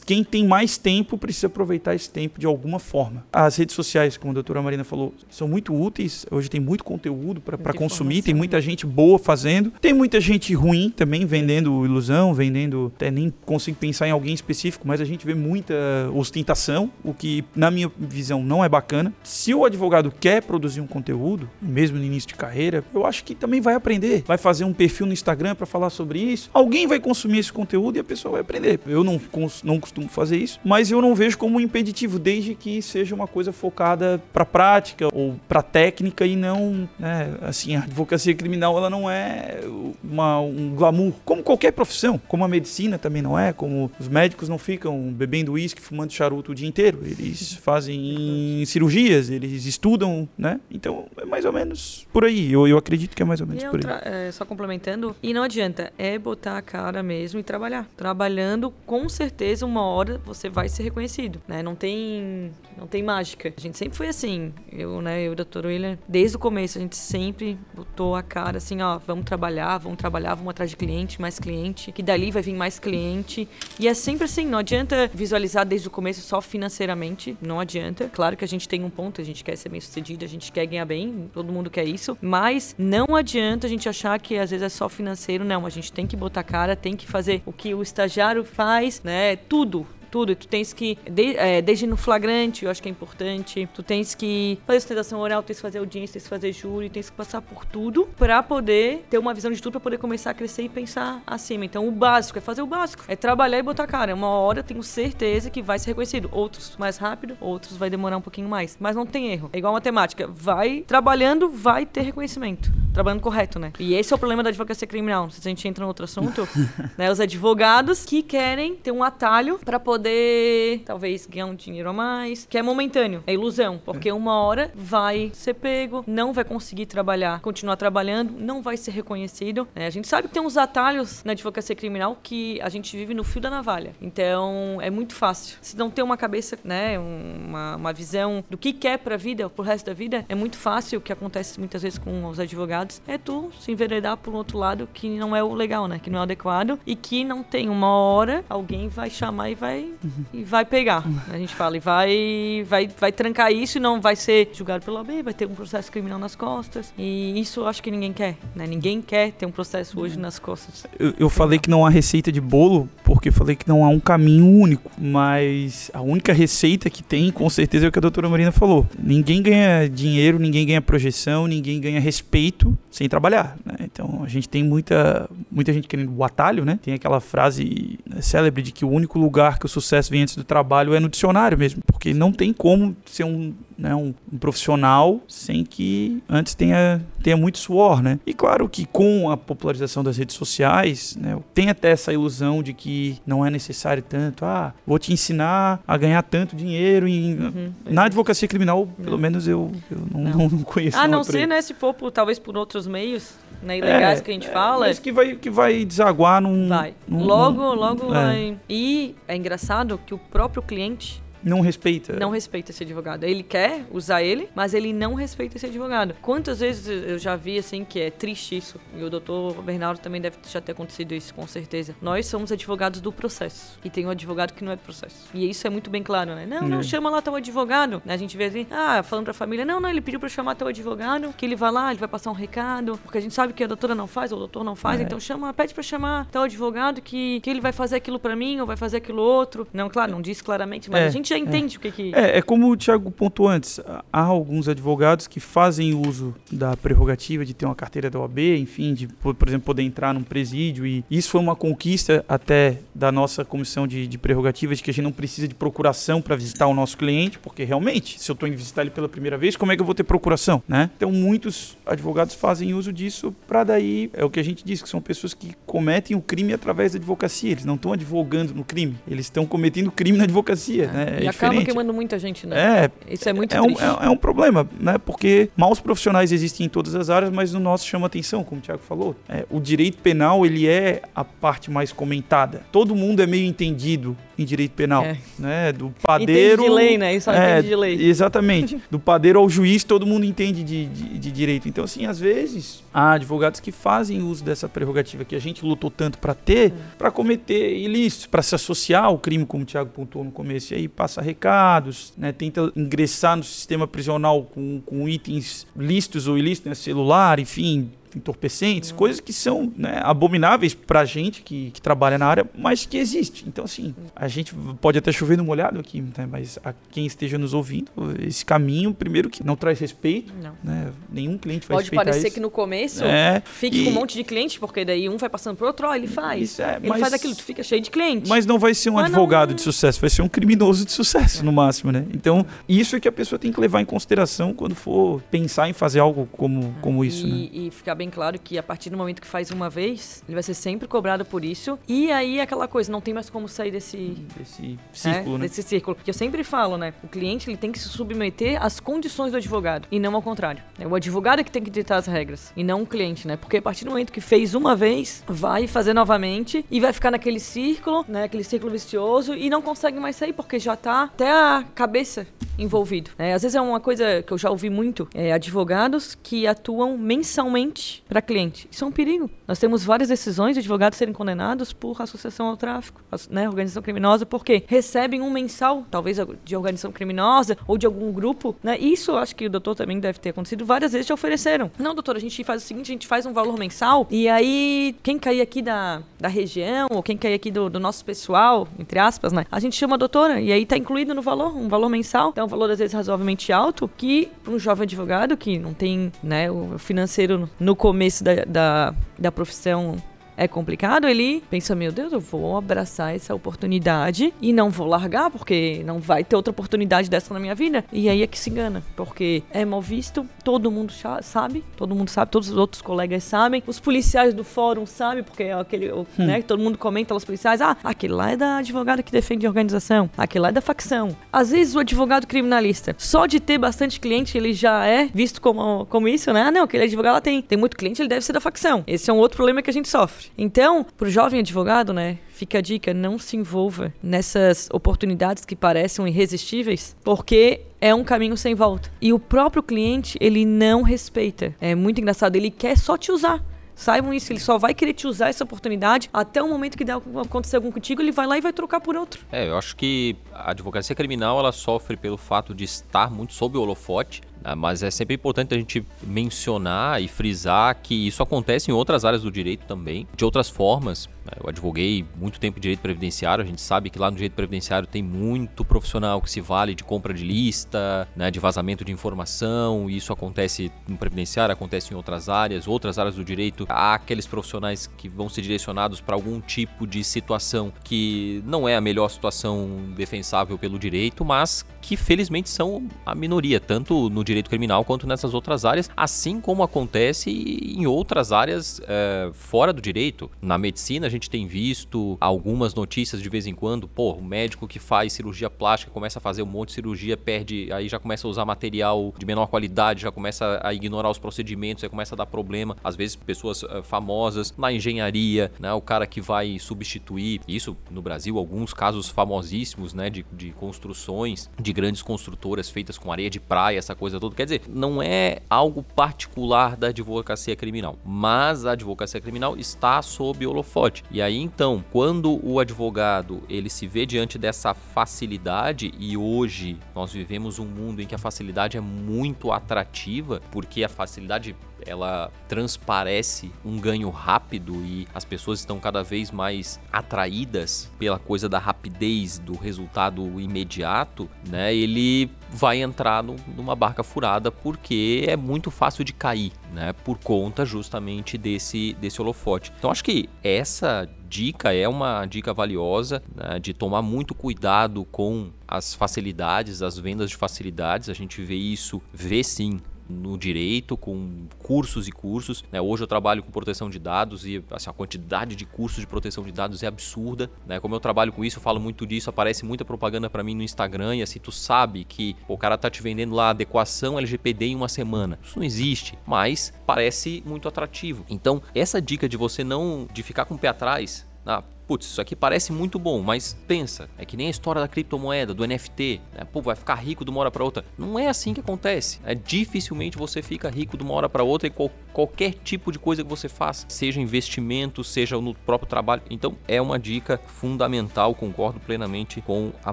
quem tem mais tempo precisa aproveitar esse tempo de alguma forma. As redes sociais, como a doutora Marina falou, são muito úteis. Hoje tem muito conteúdo para consumir, tem muita gente boa fazendo. Tem muita gente ruim também vendendo ilusão, vendendo. Até nem consigo pensar em alguém específico, mas a gente gente vê muita ostentação, o que, na minha visão, não é bacana. Se o advogado quer produzir um conteúdo, mesmo no início de carreira, eu acho que também vai aprender. Vai fazer um perfil no Instagram para falar sobre isso. Alguém vai consumir esse conteúdo e a pessoa vai aprender. Eu não, não costumo fazer isso, mas eu não vejo como um impeditivo, desde que seja uma coisa focada para prática ou para técnica e não, né, assim, a advocacia criminal ela não é uma, um glamour, como qualquer profissão, como a medicina também não é, como os médicos não ficam bebendo uísque, fumando charuto o dia inteiro, eles fazem cirurgias, eles estudam, né? Então é mais ou menos por aí. Eu, eu acredito que é mais ou menos por aí. é, só complementando, e não adianta, é botar a cara mesmo e trabalhar. Trabalhando, com certeza, uma hora você vai ser reconhecido, né? Não tem, não tem mágica. A gente sempre foi assim, eu, né, eu e o Dr. William, desde o começo, a gente sempre botou a cara assim, ó, vamos trabalhar, vamos trabalhar, vamos atrás de cliente, mais cliente, que dali vai vir mais cliente. E é sempre assim, não adianta visualizar desde o começo só financeiramente, não adianta. Claro que a gente tem um ponto, a gente quer ser bem sucedido, a gente quer ganhar bem, todo mundo quer isso, mas não adianta a gente achar que às vezes é só financeiro, não. A gente tem que botar cara, tem que fazer o que o estagiário faz, né? Tudo tudo. E tu tens que, de, é, desde no flagrante, eu acho que é importante. Tu tens que fazer sustentação oral, tens que fazer audiência, tens que fazer júri, tens que passar por tudo pra poder ter uma visão de tudo, pra poder começar a crescer e pensar acima. Então, o básico é fazer o básico. É trabalhar e botar cara. Uma hora tenho certeza que vai ser reconhecido. Outros mais rápido, outros vai demorar um pouquinho mais. Mas não tem erro. É igual matemática. Vai trabalhando, vai ter reconhecimento. Trabalhando correto, né? E esse é o problema da advocacia criminal. Não sei se a gente entra no outro assunto. né? Os advogados que querem ter um atalho pra poder talvez ganhar um dinheiro a mais, que é momentâneo, é ilusão, porque uma hora vai ser pego, não vai conseguir trabalhar, continuar trabalhando, não vai ser reconhecido. né? A gente sabe que tem uns atalhos na advocacia criminal que a gente vive no fio da navalha. Então é muito fácil. Se não ter uma cabeça, né, uma, uma visão do que quer pra vida, pro resto da vida, é muito fácil. O que acontece muitas vezes com os advogados é tu se enveredar por um outro lado que não é o legal, né, que não é adequado e que não tem uma hora alguém vai chamar e vai e vai pegar. A gente fala, e vai, vai, vai trancar isso e não vai ser julgado pela OAB, vai ter um processo criminal nas costas. E isso eu acho que ninguém quer, né? Ninguém quer ter um processo hoje nas costas. Eu, eu falei que não há receita de bolo, porque falei que não há um caminho único. Mas a única receita que tem, com certeza, é o que a doutora Marina falou. Ninguém ganha dinheiro, ninguém ganha projeção, ninguém ganha respeito sem trabalhar. né? Então a gente tem muita, muita gente querendo o atalho, né? Tem aquela frase né, célebre de que o único lugar que o sucesso vem antes do trabalho é no dicionário mesmo. Porque não tem como ser um, né, um, um profissional sem que antes tenha, tenha muito suor, né? E claro que com a popularização das redes sociais, né, tem até essa ilusão de que não é necessário tanto. Ah, vou te ensinar a ganhar tanto dinheiro. Em... Uhum. Na advocacia criminal, pelo menos eu, eu não, Não. não. não conheço. A uma não por ser, né, se for por, talvez por outros meios, né, ilegais que a gente é, fala. Mas que vai, que vai desaguar num. Vai. num- Logo, logo é. vai. E é engraçado que o próprio cliente Não respeita. não respeita esse advogado. Ele quer usar ele, mas ele não respeita esse advogado. Quantas vezes eu já vi assim que é triste isso? E o doutor Bernardo também deve já ter acontecido isso, com certeza. Nós somos advogados do processo. E tem um advogado que não é do processo. E isso é muito bem claro, né? Não, não, É. chama lá teu advogado. A gente vê assim, ah, falando pra família, não, não, ele pediu pra chamar teu advogado, que ele vai lá, ele vai passar um recado, porque a gente sabe que a doutora não faz, ou o doutor não faz, É. então chama, pede pra chamar teu advogado que, que ele vai fazer aquilo pra mim, ou vai fazer aquilo outro. Não, claro, não diz claramente, mas É, a gente já entende o que que... É, é como o Thiago pontuou antes. Há alguns advogados que fazem uso da prerrogativa de ter uma carteira da OAB, enfim, de, por por exemplo, poder entrar num presídio. E isso foi uma conquista até da nossa comissão de, de prerrogativas, que a gente não precisa de procuração para visitar o nosso cliente, porque realmente, se eu estou indo visitar ele pela primeira vez, como é que eu vou ter procuração, né? Então, muitos advogados fazem uso disso para daí, é o que a gente diz, que são pessoas que cometem o crime através da advocacia. Eles não estão advogando no crime, eles estão cometendo crime na advocacia, né? É e acaba diferente. queimando muita gente, né? É, Isso é muito é um, triste. é, é um problema, né? Porque maus profissionais existem em todas as áreas, mas no nosso chama atenção, como o Thiago falou. É, o direito penal, ele é a parte mais comentada. Todo mundo é meio entendido em direito penal, É. né? Do padeiro... Entende de lei, né? Isso É, entende de lei. Exatamente. Do padeiro ao juiz, todo mundo entende de, de, de direito. Então, assim, às vezes, há advogados que fazem uso dessa prerrogativa que a gente lutou tanto para ter, para cometer ilícitos, para se associar ao crime, como o Thiago pontuou no começo, e aí passa recados, né, tenta ingressar no sistema prisional com, com itens lícitos ou ilícitos, né, celular, enfim, entorpecentes, coisas que são né, abomináveis pra gente que, que trabalha na área, mas que existe. Então, assim, a gente pode até chover no molhado aqui, né, mas a quem esteja nos ouvindo, esse caminho, primeiro que não traz respeito, Não. né, nenhum cliente vai Pode parecer isso. que no começo É, fique e- com um monte de cliente, porque daí um vai passando pro outro, ó, ele faz. É, ele mas- faz aquilo, tu fica cheio de cliente. Mas não vai ser um Mas não- advogado de sucesso, vai ser um criminoso de sucesso, no máximo, né? Então, isso é que a pessoa tem que levar em consideração quando for pensar em fazer algo como, como isso, né? e, e ficar bem bem claro que a partir do momento que faz uma vez, ele vai ser sempre cobrado por isso. E aí aquela coisa, não tem mais como sair desse Desse círculo, é, né? Desse círculo. Que eu sempre falo, né? O cliente ele tem que se submeter às condições do advogado e não ao contrário. É o advogado que tem que ditar as regras e não o cliente, né? Porque a partir do momento que fez uma vez, vai fazer novamente e vai ficar naquele círculo, né? Aquele círculo vicioso e não consegue mais sair porque já tá até a cabeça envolvido. É, às vezes é uma coisa que eu já ouvi muito, é, advogados que atuam mensalmente para cliente. Isso é um perigo. Nós temos várias decisões de advogados serem condenados por associação ao tráfico, né, organização criminosa, porque recebem um mensal, talvez de organização criminosa ou de algum grupo, né? Isso acho que o doutor também deve ter acontecido várias vezes, já ofereceram. Não, doutor, a gente faz o seguinte, a gente faz um valor mensal e aí quem cair aqui da, da região ou quem cair aqui do, do nosso pessoal, entre aspas, né? A gente chama a doutora e aí tá incluído no valor, um valor mensal. Então, um valor às vezes razoavelmente alto que um jovem advogado que não tem, né, o financeiro no começo da, da, da profissão é complicado, ele pensa, meu Deus, eu vou abraçar essa oportunidade e não vou largar, porque não vai ter outra oportunidade dessa na minha vida. E aí é que se engana, porque é mal visto, todo mundo sabe, todo mundo sabe, todos os outros colegas sabem, os policiais do fórum sabem, porque é aquele, o- né, todo mundo comenta os policiais, ah, aquele lá é da advogada que defende a organização, aquele lá é da facção. Às vezes o advogado criminalista, só de ter bastante cliente, ele já é visto como, como isso, né? Ah, não, aquele advogado lá tem, tem muito cliente, ele deve ser da facção. Esse é um outro problema que a gente sofre. Então, pro jovem advogado, né, fica a dica, não se envolva nessas oportunidades que parecem irresistíveis, porque é um caminho sem volta. E o próprio cliente, ele não respeita. É muito engraçado, ele quer só te usar. Saibam isso, ele só vai querer te usar essa oportunidade até o momento que der, acontecer algum contigo, ele vai lá e vai trocar por outro. É, eu acho que a advocacia criminal ela sofre pelo fato de estar muito sob o holofote, mas é sempre importante a gente mencionar e frisar que isso acontece em outras áreas do direito também, de outras formas. Né. Eu advoguei muito tempo em direito previdenciário, a gente sabe que lá no direito previdenciário tem muito profissional que se vale de compra de lista, né, de vazamento de informação, e isso acontece no previdenciário, acontece em outras áreas, outras áreas do direito. Há aqueles profissionais que vão ser direcionados para algum tipo de situação que não é a melhor situação defensável pelo direito, mas que felizmente são a minoria, tanto no direito criminal quanto nessas outras áreas, assim como acontece em outras áreas é, fora do direito. Na medicina, gente tem visto algumas notícias de vez em quando, pô, o médico que faz cirurgia plástica começa a fazer um monte de cirurgia, perde, aí já começa a usar material de menor qualidade, já começa a ignorar os procedimentos, aí começa a dar problema. Às vezes, pessoas eh, famosas na engenharia, né, o cara que vai substituir, isso no Brasil, alguns casos famosíssimos, né, de, de construções de grandes construtoras feitas com areia de praia, essa coisa toda. Quer dizer, não é algo particular da advocacia criminal, mas a advocacia criminal está sob holofote. E aí então, quando o advogado ele se vê diante dessa facilidade e hoje nós vivemos um mundo em que a facilidade é muito atrativa, porque a facilidade ela transparece um ganho rápido e as pessoas estão cada vez mais atraídas pela coisa da rapidez do resultado imediato, né? Ele vai entrar no- numa barca furada porque é muito fácil de cair, né? Por conta justamente desse desse holofote. Então acho que essa dica é uma dica valiosa né, de tomar muito cuidado com as facilidades, as vendas de facilidades. A gente vê isso, vê sim no direito, com cursos e cursos. né? Hoje eu trabalho com proteção de dados e assim, a quantidade de cursos de proteção de dados é absurda. Né? Como eu trabalho com isso, eu falo muito disso, aparece muita propaganda para mim no Instagram e assim, tu sabe que pô, o cara tá te vendendo lá adequação LGPD em uma semana. Isso não existe, mas parece muito atrativo. Então, essa dica de você não, de ficar com o pé atrás, ah, putz, isso aqui parece muito bom, mas pensa, é que nem a história da criptomoeda, do NFT, né? Pô, vai ficar rico de uma hora para outra. Não é assim que acontece. É dificilmente você fica rico de uma hora para outra em qual- qualquer tipo de coisa que você faça, seja investimento, seja no próprio trabalho. Então, é uma dica fundamental, concordo plenamente com a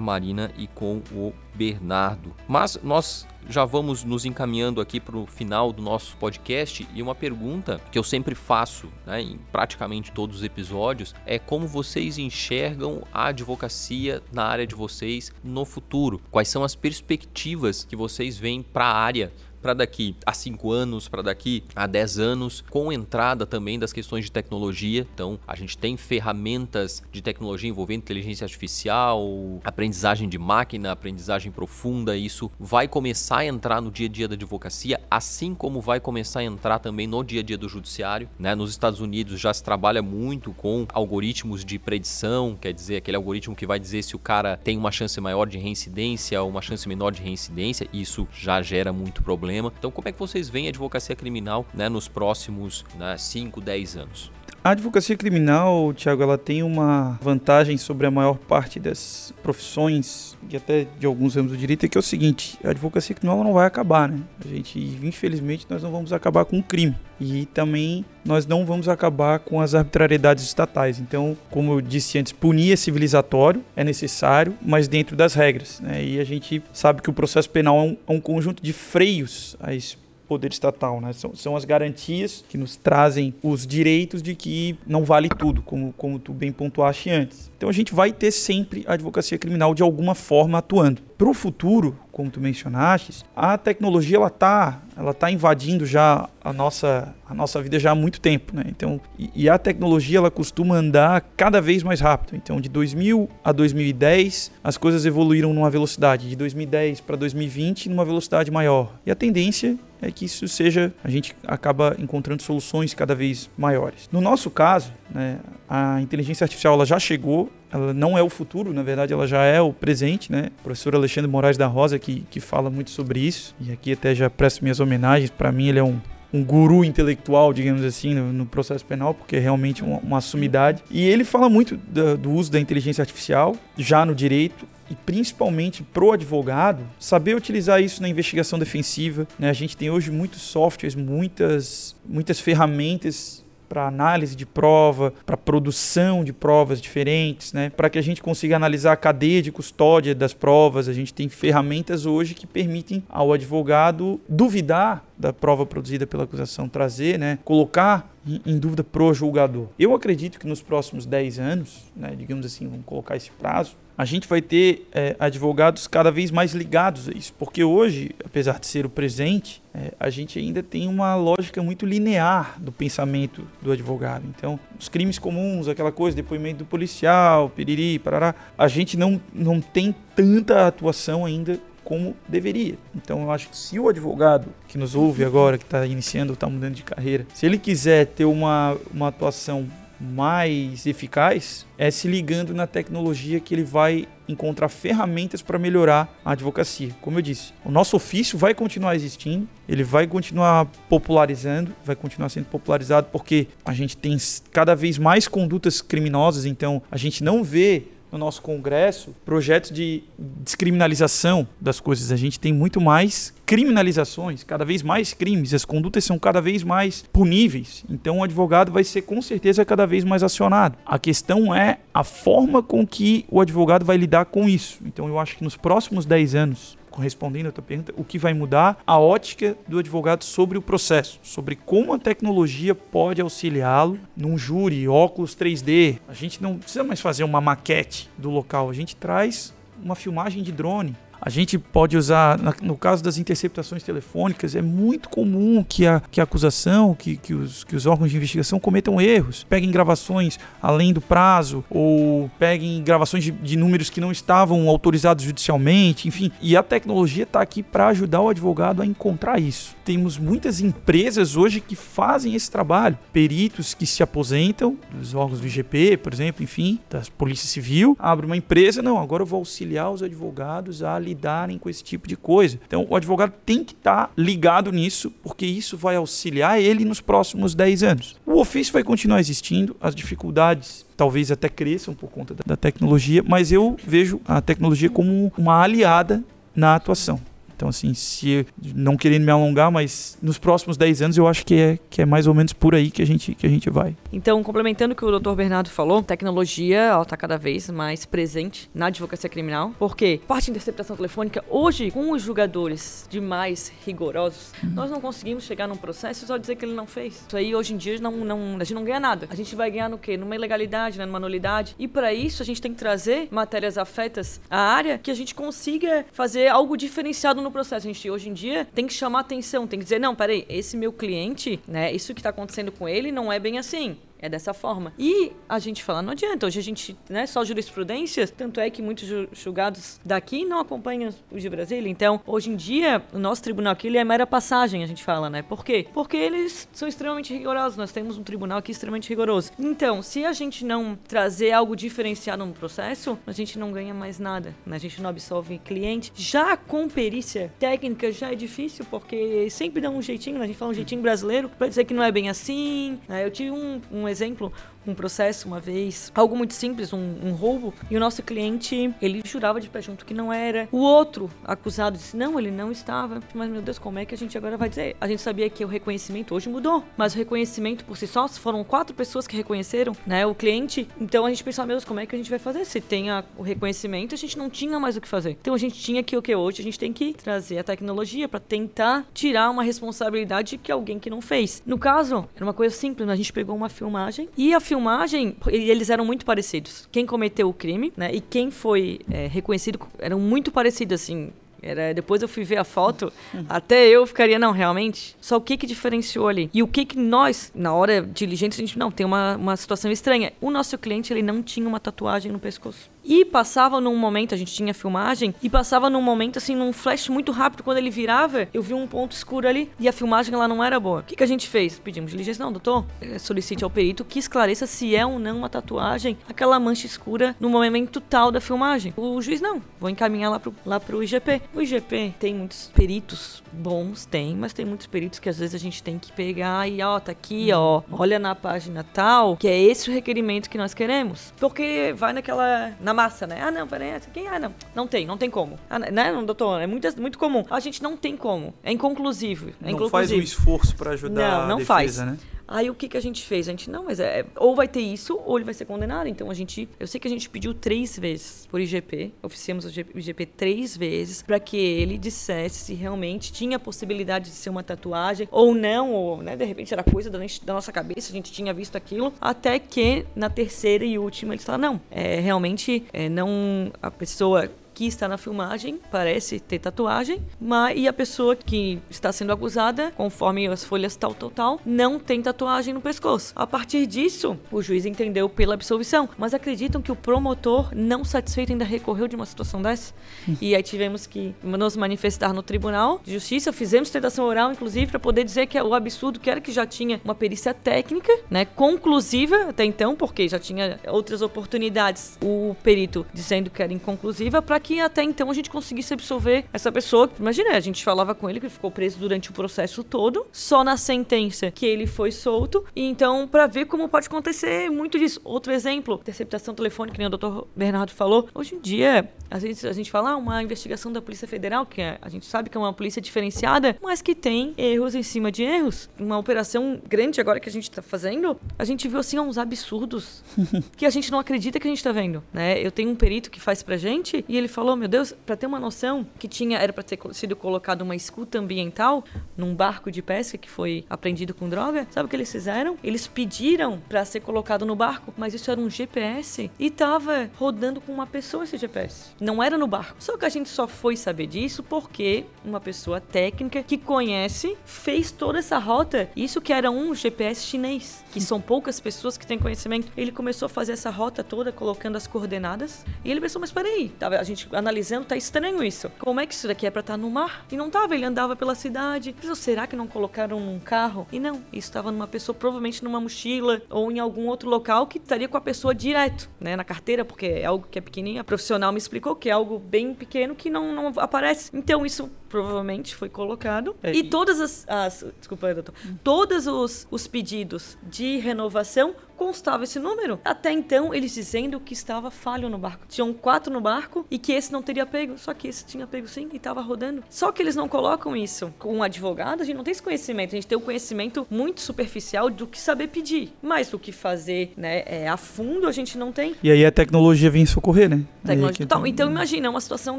Marina e com o Bernardo. Mas nós já vamos nos encaminhando aqui para o final do nosso podcast e uma pergunta que eu sempre faço né, em praticamente todos os episódios é como vocês enxergam a advocacia na área de vocês no futuro? Quais são as perspectivas que vocês veem para a área para daqui a 5 anos, para daqui a 10 anos, com entrada também das questões de tecnologia. Então, a gente tem ferramentas de tecnologia envolvendo inteligência artificial, aprendizagem de máquina, aprendizagem profunda. Isso vai começar a entrar no dia a dia da advocacia, assim como vai começar a entrar também no dia a dia do judiciário. Né? Nos Estados Unidos já se trabalha muito com algoritmos de predição, quer dizer, aquele algoritmo que vai dizer se o cara tem uma chance maior de reincidência ou uma chance menor de reincidência. Isso já gera muito problema. Então, como é que vocês veem a advocacia criminal né, nos próximos né, 5, 10 anos? A advocacia criminal, Tiago, ela tem uma vantagem sobre a maior parte das profissões e até de alguns ramos do direito, é que é o seguinte, a advocacia criminal não vai acabar, né? A gente, infelizmente, nós não vamos acabar com o crime. E também nós não vamos acabar com as arbitrariedades estatais. Então, como eu disse antes, punir é civilizatório, é necessário, mas dentro das regras. Né? E a gente sabe que o processo penal é um, é um conjunto de freios a esse poder estatal, né? São, são as garantias que nos trazem os direitos de que não vale tudo, como, como tu bem pontuaste antes. Então a gente vai ter sempre a advocacia criminal de alguma forma atuando. Para o futuro, como tu mencionaste, a tecnologia ela tá, ela tá invadindo já a nossa, a nossa vida já há muito tempo, né? Então, e, e a tecnologia ela costuma andar cada vez mais rápido. Então, de 2000 a 2010, as coisas evoluíram numa velocidade de 2010 para 2020 numa velocidade maior. E a tendência é que isso seja, a gente acaba encontrando soluções cada vez maiores. No nosso caso, né, a inteligência artificial ela já chegou, ela não é o futuro, na verdade ela já é o presente, né? O professor Alexandre Moraes da Rosa que, que fala muito sobre isso, e aqui até já presto minhas homenagens, para mim ele é um, um guru intelectual, digamos assim, no, no processo penal, porque é realmente uma, uma sumidade. E ele fala muito do, do uso da inteligência artificial já no direito, e principalmente pro advogado saber utilizar isso na investigação defensiva. Né? A gente tem hoje muitos softwares, muitas, muitas ferramentas para análise de prova, para produção de provas diferentes, né? para que a gente consiga analisar a cadeia de custódia das provas. A gente tem ferramentas hoje que permitem ao advogado duvidar da prova produzida pela acusação, trazer, né? colocar em dúvida pro julgador. Eu acredito que nos próximos 10 anos, né, digamos assim, vamos colocar esse prazo, a gente vai ter é, advogados cada vez mais ligados a isso, porque hoje, apesar de ser o presente, é, a gente ainda tem uma lógica muito linear do pensamento do advogado. Então, os crimes comuns, aquela coisa, depoimento do policial, piriri, parará, a gente não, não tem tanta atuação ainda como deveria. Então eu acho que se o advogado que nos ouve agora, que está iniciando, está mudando de carreira, se ele quiser ter uma, uma atuação mais eficaz é se ligando na tecnologia que ele vai encontrar ferramentas para melhorar a advocacia. Como eu disse, o nosso ofício vai continuar existindo, ele vai continuar popularizando, vai continuar sendo popularizado porque a gente tem cada vez mais condutas criminosas, então a gente não vê no nosso Congresso projetos de descriminalização das coisas. A gente tem muito mais criminalizações, cada vez mais crimes, as condutas são cada vez mais puníveis. Então o advogado vai ser com certeza cada vez mais acionado. A questão é a forma com que o advogado vai lidar com isso. Então eu acho que nos próximos 10 anos respondendo a tua pergunta, o que vai mudar a ótica do advogado sobre o processo, sobre como a tecnologia pode auxiliá-lo num júri, óculos 3D. A gente não precisa mais fazer uma maquete do local, a gente traz uma filmagem de drone. A gente pode usar, no caso das interceptações telefônicas, é muito comum que a, que a acusação, que, que, os, que os órgãos de investigação cometam erros. Peguem gravações além do prazo, ou peguem gravações de, de números que não estavam autorizados judicialmente, enfim. E a tecnologia está aqui para ajudar o advogado a encontrar isso. Temos muitas empresas hoje que fazem esse trabalho. Peritos que se aposentam dos órgãos do IGP, por exemplo, enfim, da Polícia Civil, abre uma empresa, não, agora eu vou auxiliar os advogados a lidarem com esse tipo de coisa. Então, o advogado tem que estar tá ligado nisso, porque isso vai auxiliar ele nos próximos 10 anos. O ofício vai continuar existindo, as dificuldades talvez até cresçam por conta da tecnologia, mas eu vejo a tecnologia como uma aliada na atuação. Então, assim, se não querendo me alongar, mas nos próximos 10 anos eu acho que é, que é mais ou menos por aí que a gente, que a gente vai. Então, complementando o que o Dr. Bernardo falou, tecnologia está cada vez mais presente na advocacia criminal, porque parte de interceptação telefônica, hoje, com os julgadores de mais rigorosos, uhum. nós não conseguimos chegar num processo só dizer que ele não fez. Isso aí, hoje em dia, não, não, a gente não ganha nada. A gente vai ganhar no quê? Numa ilegalidade, né? numa nulidade. E para isso, a gente tem que trazer matérias afetas à área que a gente consiga fazer algo diferenciado no no processo. A gente, hoje em dia, tem que chamar atenção, tem que dizer, não, peraí, esse meu cliente, né, isso que está acontecendo com ele não é bem assim. É dessa forma. E a gente fala, não adianta. Hoje a gente, né, só jurisprudência, tanto é que muitos julgados daqui não acompanham os de Brasília. Então, hoje em dia, o nosso tribunal aqui ele é mera passagem, a gente fala, né? Por quê? Porque eles são extremamente rigorosos. Nós temos um tribunal aqui extremamente rigoroso. Então, se a gente não trazer algo diferenciado no processo, a gente não ganha mais nada. Né? A gente não absolve cliente. Já com perícia técnica já é difícil, porque sempre dá um jeitinho, né? a gente fala um jeitinho brasileiro, para dizer que não é bem assim. Né? Eu tive um, um exemplo, um processo uma vez, algo muito simples, um, um, roubo, e o nosso cliente, ele jurava de pé junto que não era. O outro acusado disse, não, ele não estava. Mas, meu Deus, como é que a gente agora vai dizer? A gente sabia que o reconhecimento hoje mudou, mas o reconhecimento por si só, foram quatro pessoas que reconheceram, né, o cliente. Então a gente pensou, meu Deus, como é que a gente vai fazer? Se tem a, o reconhecimento, a gente não tinha mais o que fazer. Então a gente tinha que o que hoje? A gente tem que trazer a tecnologia para tentar tirar uma responsabilidade que alguém que não fez. No caso, era uma coisa simples, a gente pegou uma filmagem e a filmagem, eles eram muito parecidos. Quem cometeu o crime, né? E quem foi é, reconhecido eram muito parecidos, assim. Era, depois eu fui ver a foto, até eu ficaria, não, realmente. Só o que que diferenciou ali? E o que que nós, na hora diligente, a gente, não, tem uma, uma situação estranha. O nosso cliente, ele não tinha uma tatuagem no pescoço. E passava num momento, a gente tinha filmagem, e passava num momento, assim, num flash muito rápido, quando ele virava, eu vi um ponto escuro ali, e a filmagem lá não era boa. O que, que a gente fez? Pedimos diligência, não, doutor, eh, solicite ao perito que esclareça se é ou não uma tatuagem, aquela mancha escura no momento tal da filmagem. O juiz, não, vou encaminhar lá pro, lá pro IGP. O IGP tem muitos peritos bons, tem, mas tem muitos peritos que às vezes a gente tem que pegar e, ó, tá aqui, ó, olha na página tal, que é esse o requerimento que nós queremos. Porque vai naquela, na massa, né? Ah, não, peraí, essa aqui, ah, não, não tem, não tem como. Ah, né, não, doutor, é muito, muito comum. A gente não tem como, é inconclusivo. É não inconclusivo. faz um esforço para ajudar não, não a defesa, faz. né? Aí o que, que a gente fez? A gente, não, mas é, ou vai ter isso, ou ele vai ser condenado. Então a gente, eu sei que a gente pediu três vezes por IGP, oficiamos o IGP três vezes, para que ele dissesse se realmente tinha possibilidade de ser uma tatuagem ou não, ou né, de repente era coisa da, da nossa cabeça, a gente tinha visto aquilo, até que na terceira e última eles falaram, não, é, realmente é, não, a pessoa que está na filmagem parece ter tatuagem, mas e a pessoa que está sendo acusada, conforme as folhas tal, tal, tal, não tem tatuagem no pescoço. A partir disso, o juiz entendeu pela absolvição, mas acreditam que o promotor, não satisfeito, ainda recorreu de uma situação dessa. e aí tivemos que nos manifestar no Tribunal de Justiça, fizemos tentação oral, inclusive, para poder dizer que é o absurdo que era que já tinha uma perícia técnica, né, conclusiva até então, porque já tinha outras oportunidades, o perito dizendo que era inconclusiva, para que que até então a gente conseguisse absolver essa pessoa. Imagina, a gente falava com ele que ele ficou preso durante o processo todo, só na sentença que ele foi solto. E então, para ver como pode acontecer muito disso. Outro exemplo, interceptação telefônica, que nem o doutor Bernardo falou. Hoje em dia, às vezes a gente fala ah, uma investigação da Polícia Federal, que é, a gente sabe que é uma polícia diferenciada, mas que tem erros em cima de erros. Uma operação grande agora que a gente tá fazendo, a gente viu assim uns absurdos que a gente não acredita que a gente tá vendo, né? Eu tenho um perito que faz pra gente e ele fala falou, meu Deus, para ter uma noção, que tinha era para ter sido colocado uma escuta ambiental num barco de pesca que foi apreendido com droga. Sabe o que eles fizeram? Eles pediram para ser colocado no barco, mas isso era um GPS e tava rodando com uma pessoa esse GPS. Não era no barco. Só que a gente só foi saber disso porque uma pessoa técnica que conhece fez toda essa rota. Isso que era um GPS chinês, que são poucas pessoas que têm conhecimento. Ele começou a fazer essa rota toda colocando as coordenadas e ele pensou, mas peraí, a gente analisando, tá estranho isso. Como é que isso daqui é pra estar tá no mar? E não tava, ele andava pela cidade. Mas será que não colocaram num carro? E não, isso estava numa pessoa, provavelmente numa mochila ou em algum outro local que estaria com a pessoa direto, né? Na carteira, porque é algo que é pequenininho. A profissional me explicou que é algo bem pequeno que não, não aparece. Então isso provavelmente foi colocado. É, e, e todas as, as. Desculpa, doutor. Hum. Todos os, os pedidos de renovação constava esse número. Até então, eles dizendo que estava falho no barco. Tinham quatro no barco e que esse não teria pego. Só que esse tinha pego sim e estava rodando. Só que eles não colocam isso. Com um advogado, a gente não tem esse conhecimento. A gente tem um conhecimento muito superficial do que saber pedir. Mas o que fazer, né, é, a fundo, a gente não tem. E aí a tecnologia vem socorrer, né? Tecnologia. Então, então imagina uma situação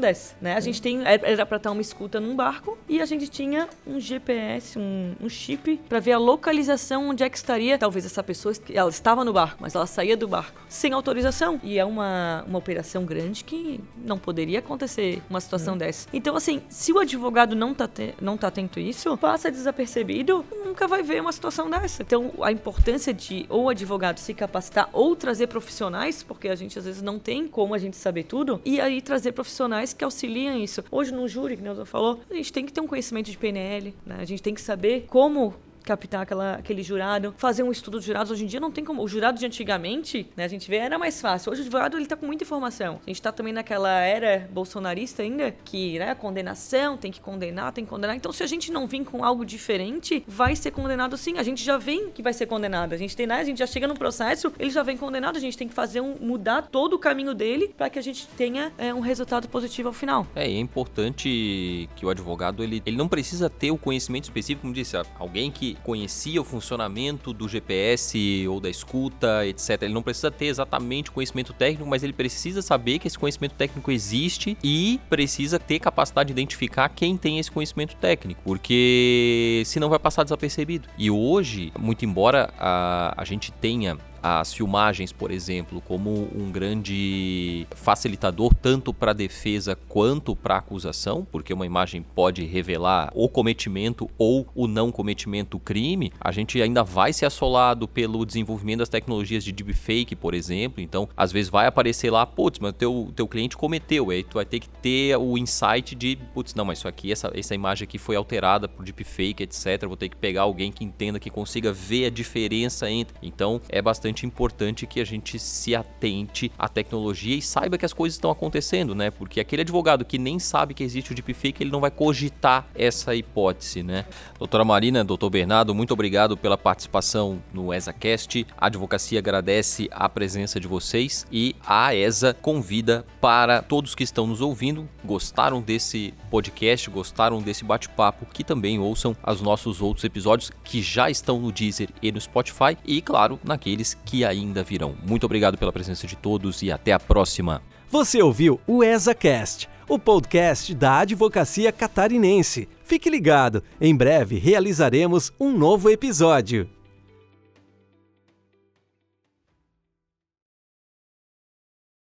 dessa, né? A gente tem. Era para estar uma escuta num barco e a gente tinha um GPS, um, um chip, para ver a localização onde é que estaria. Talvez essa pessoa ela estava no barco, mas ela saía do barco sem autorização. E é uma, uma operação grande que não poderia acontecer uma situação é. dessa. Então, assim, se o advogado não tá, te, não tá atento a isso, passa desapercebido, nunca vai ver uma situação dessa. Então, a importância de ou o advogado se capacitar ou trazer profissionais, porque a gente às vezes não tem como a gente saber tudo, e aí trazer profissionais que auxiliam isso. Hoje no júri, que o falou, a gente tem que ter um conhecimento de PNL, né? A gente tem que saber como captar aquela, aquele jurado, fazer um estudo de jurados. Hoje em dia não tem como. O jurado de antigamente, né, a gente vê, era mais fácil. Hoje o jurado ele tá com muita informação. A gente tá também naquela era bolsonarista ainda, que, né, condenação, tem que condenar, tem que condenar. Então, se a gente não vir com algo diferente, vai ser condenado sim. A gente já vem que vai ser condenado. A gente tem, né, a gente já chega no processo, ele já vem condenado, a gente tem que fazer um, mudar todo o caminho dele para que a gente tenha é, um resultado positivo ao final. É, e é importante que o advogado, ele, ele não precisa ter o conhecimento específico, como disse, alguém que conhecia o funcionamento do GPS ou da escuta, etc. Ele não precisa ter exatamente conhecimento técnico, mas ele precisa saber que esse conhecimento técnico existe e precisa ter capacidade de identificar quem tem esse conhecimento técnico, porque senão vai passar desapercebido. E hoje, muito embora a, a gente tenha as filmagens, por exemplo, como um grande facilitador tanto para a defesa quanto para a acusação, porque uma imagem pode revelar o cometimento ou o não cometimento do crime, a gente ainda vai ser assolado pelo desenvolvimento das tecnologias de deepfake, por exemplo. Então, às vezes vai aparecer lá, putz, mas teu, teu cliente cometeu, aí tu vai ter que ter o insight de, putz, não, mas isso aqui, essa, essa imagem aqui foi alterada por deepfake, etc. Vou ter que pegar alguém que entenda, que consiga ver a diferença entre. Então, é bastante bastante importante que a gente se atente à tecnologia e saiba que as coisas estão acontecendo, né? Porque aquele advogado que nem sabe que existe o deepfake, ele não vai cogitar essa hipótese, né? Doutora Marina, doutor Bernardo, muito obrigado pela participação no ESACast. A advocacia agradece a presença de vocês e a ESA convida para todos que estão nos ouvindo, gostaram desse podcast, gostaram desse bate-papo, que também ouçam os nossos outros episódios que já estão no Deezer e no Spotify e, claro, naqueles que ainda virão. Muito obrigado pela presença de todos e até a próxima. Você ouviu o ESACast, o podcast da Advocacia Catarinense. Fique ligado, em breve realizaremos um novo episódio.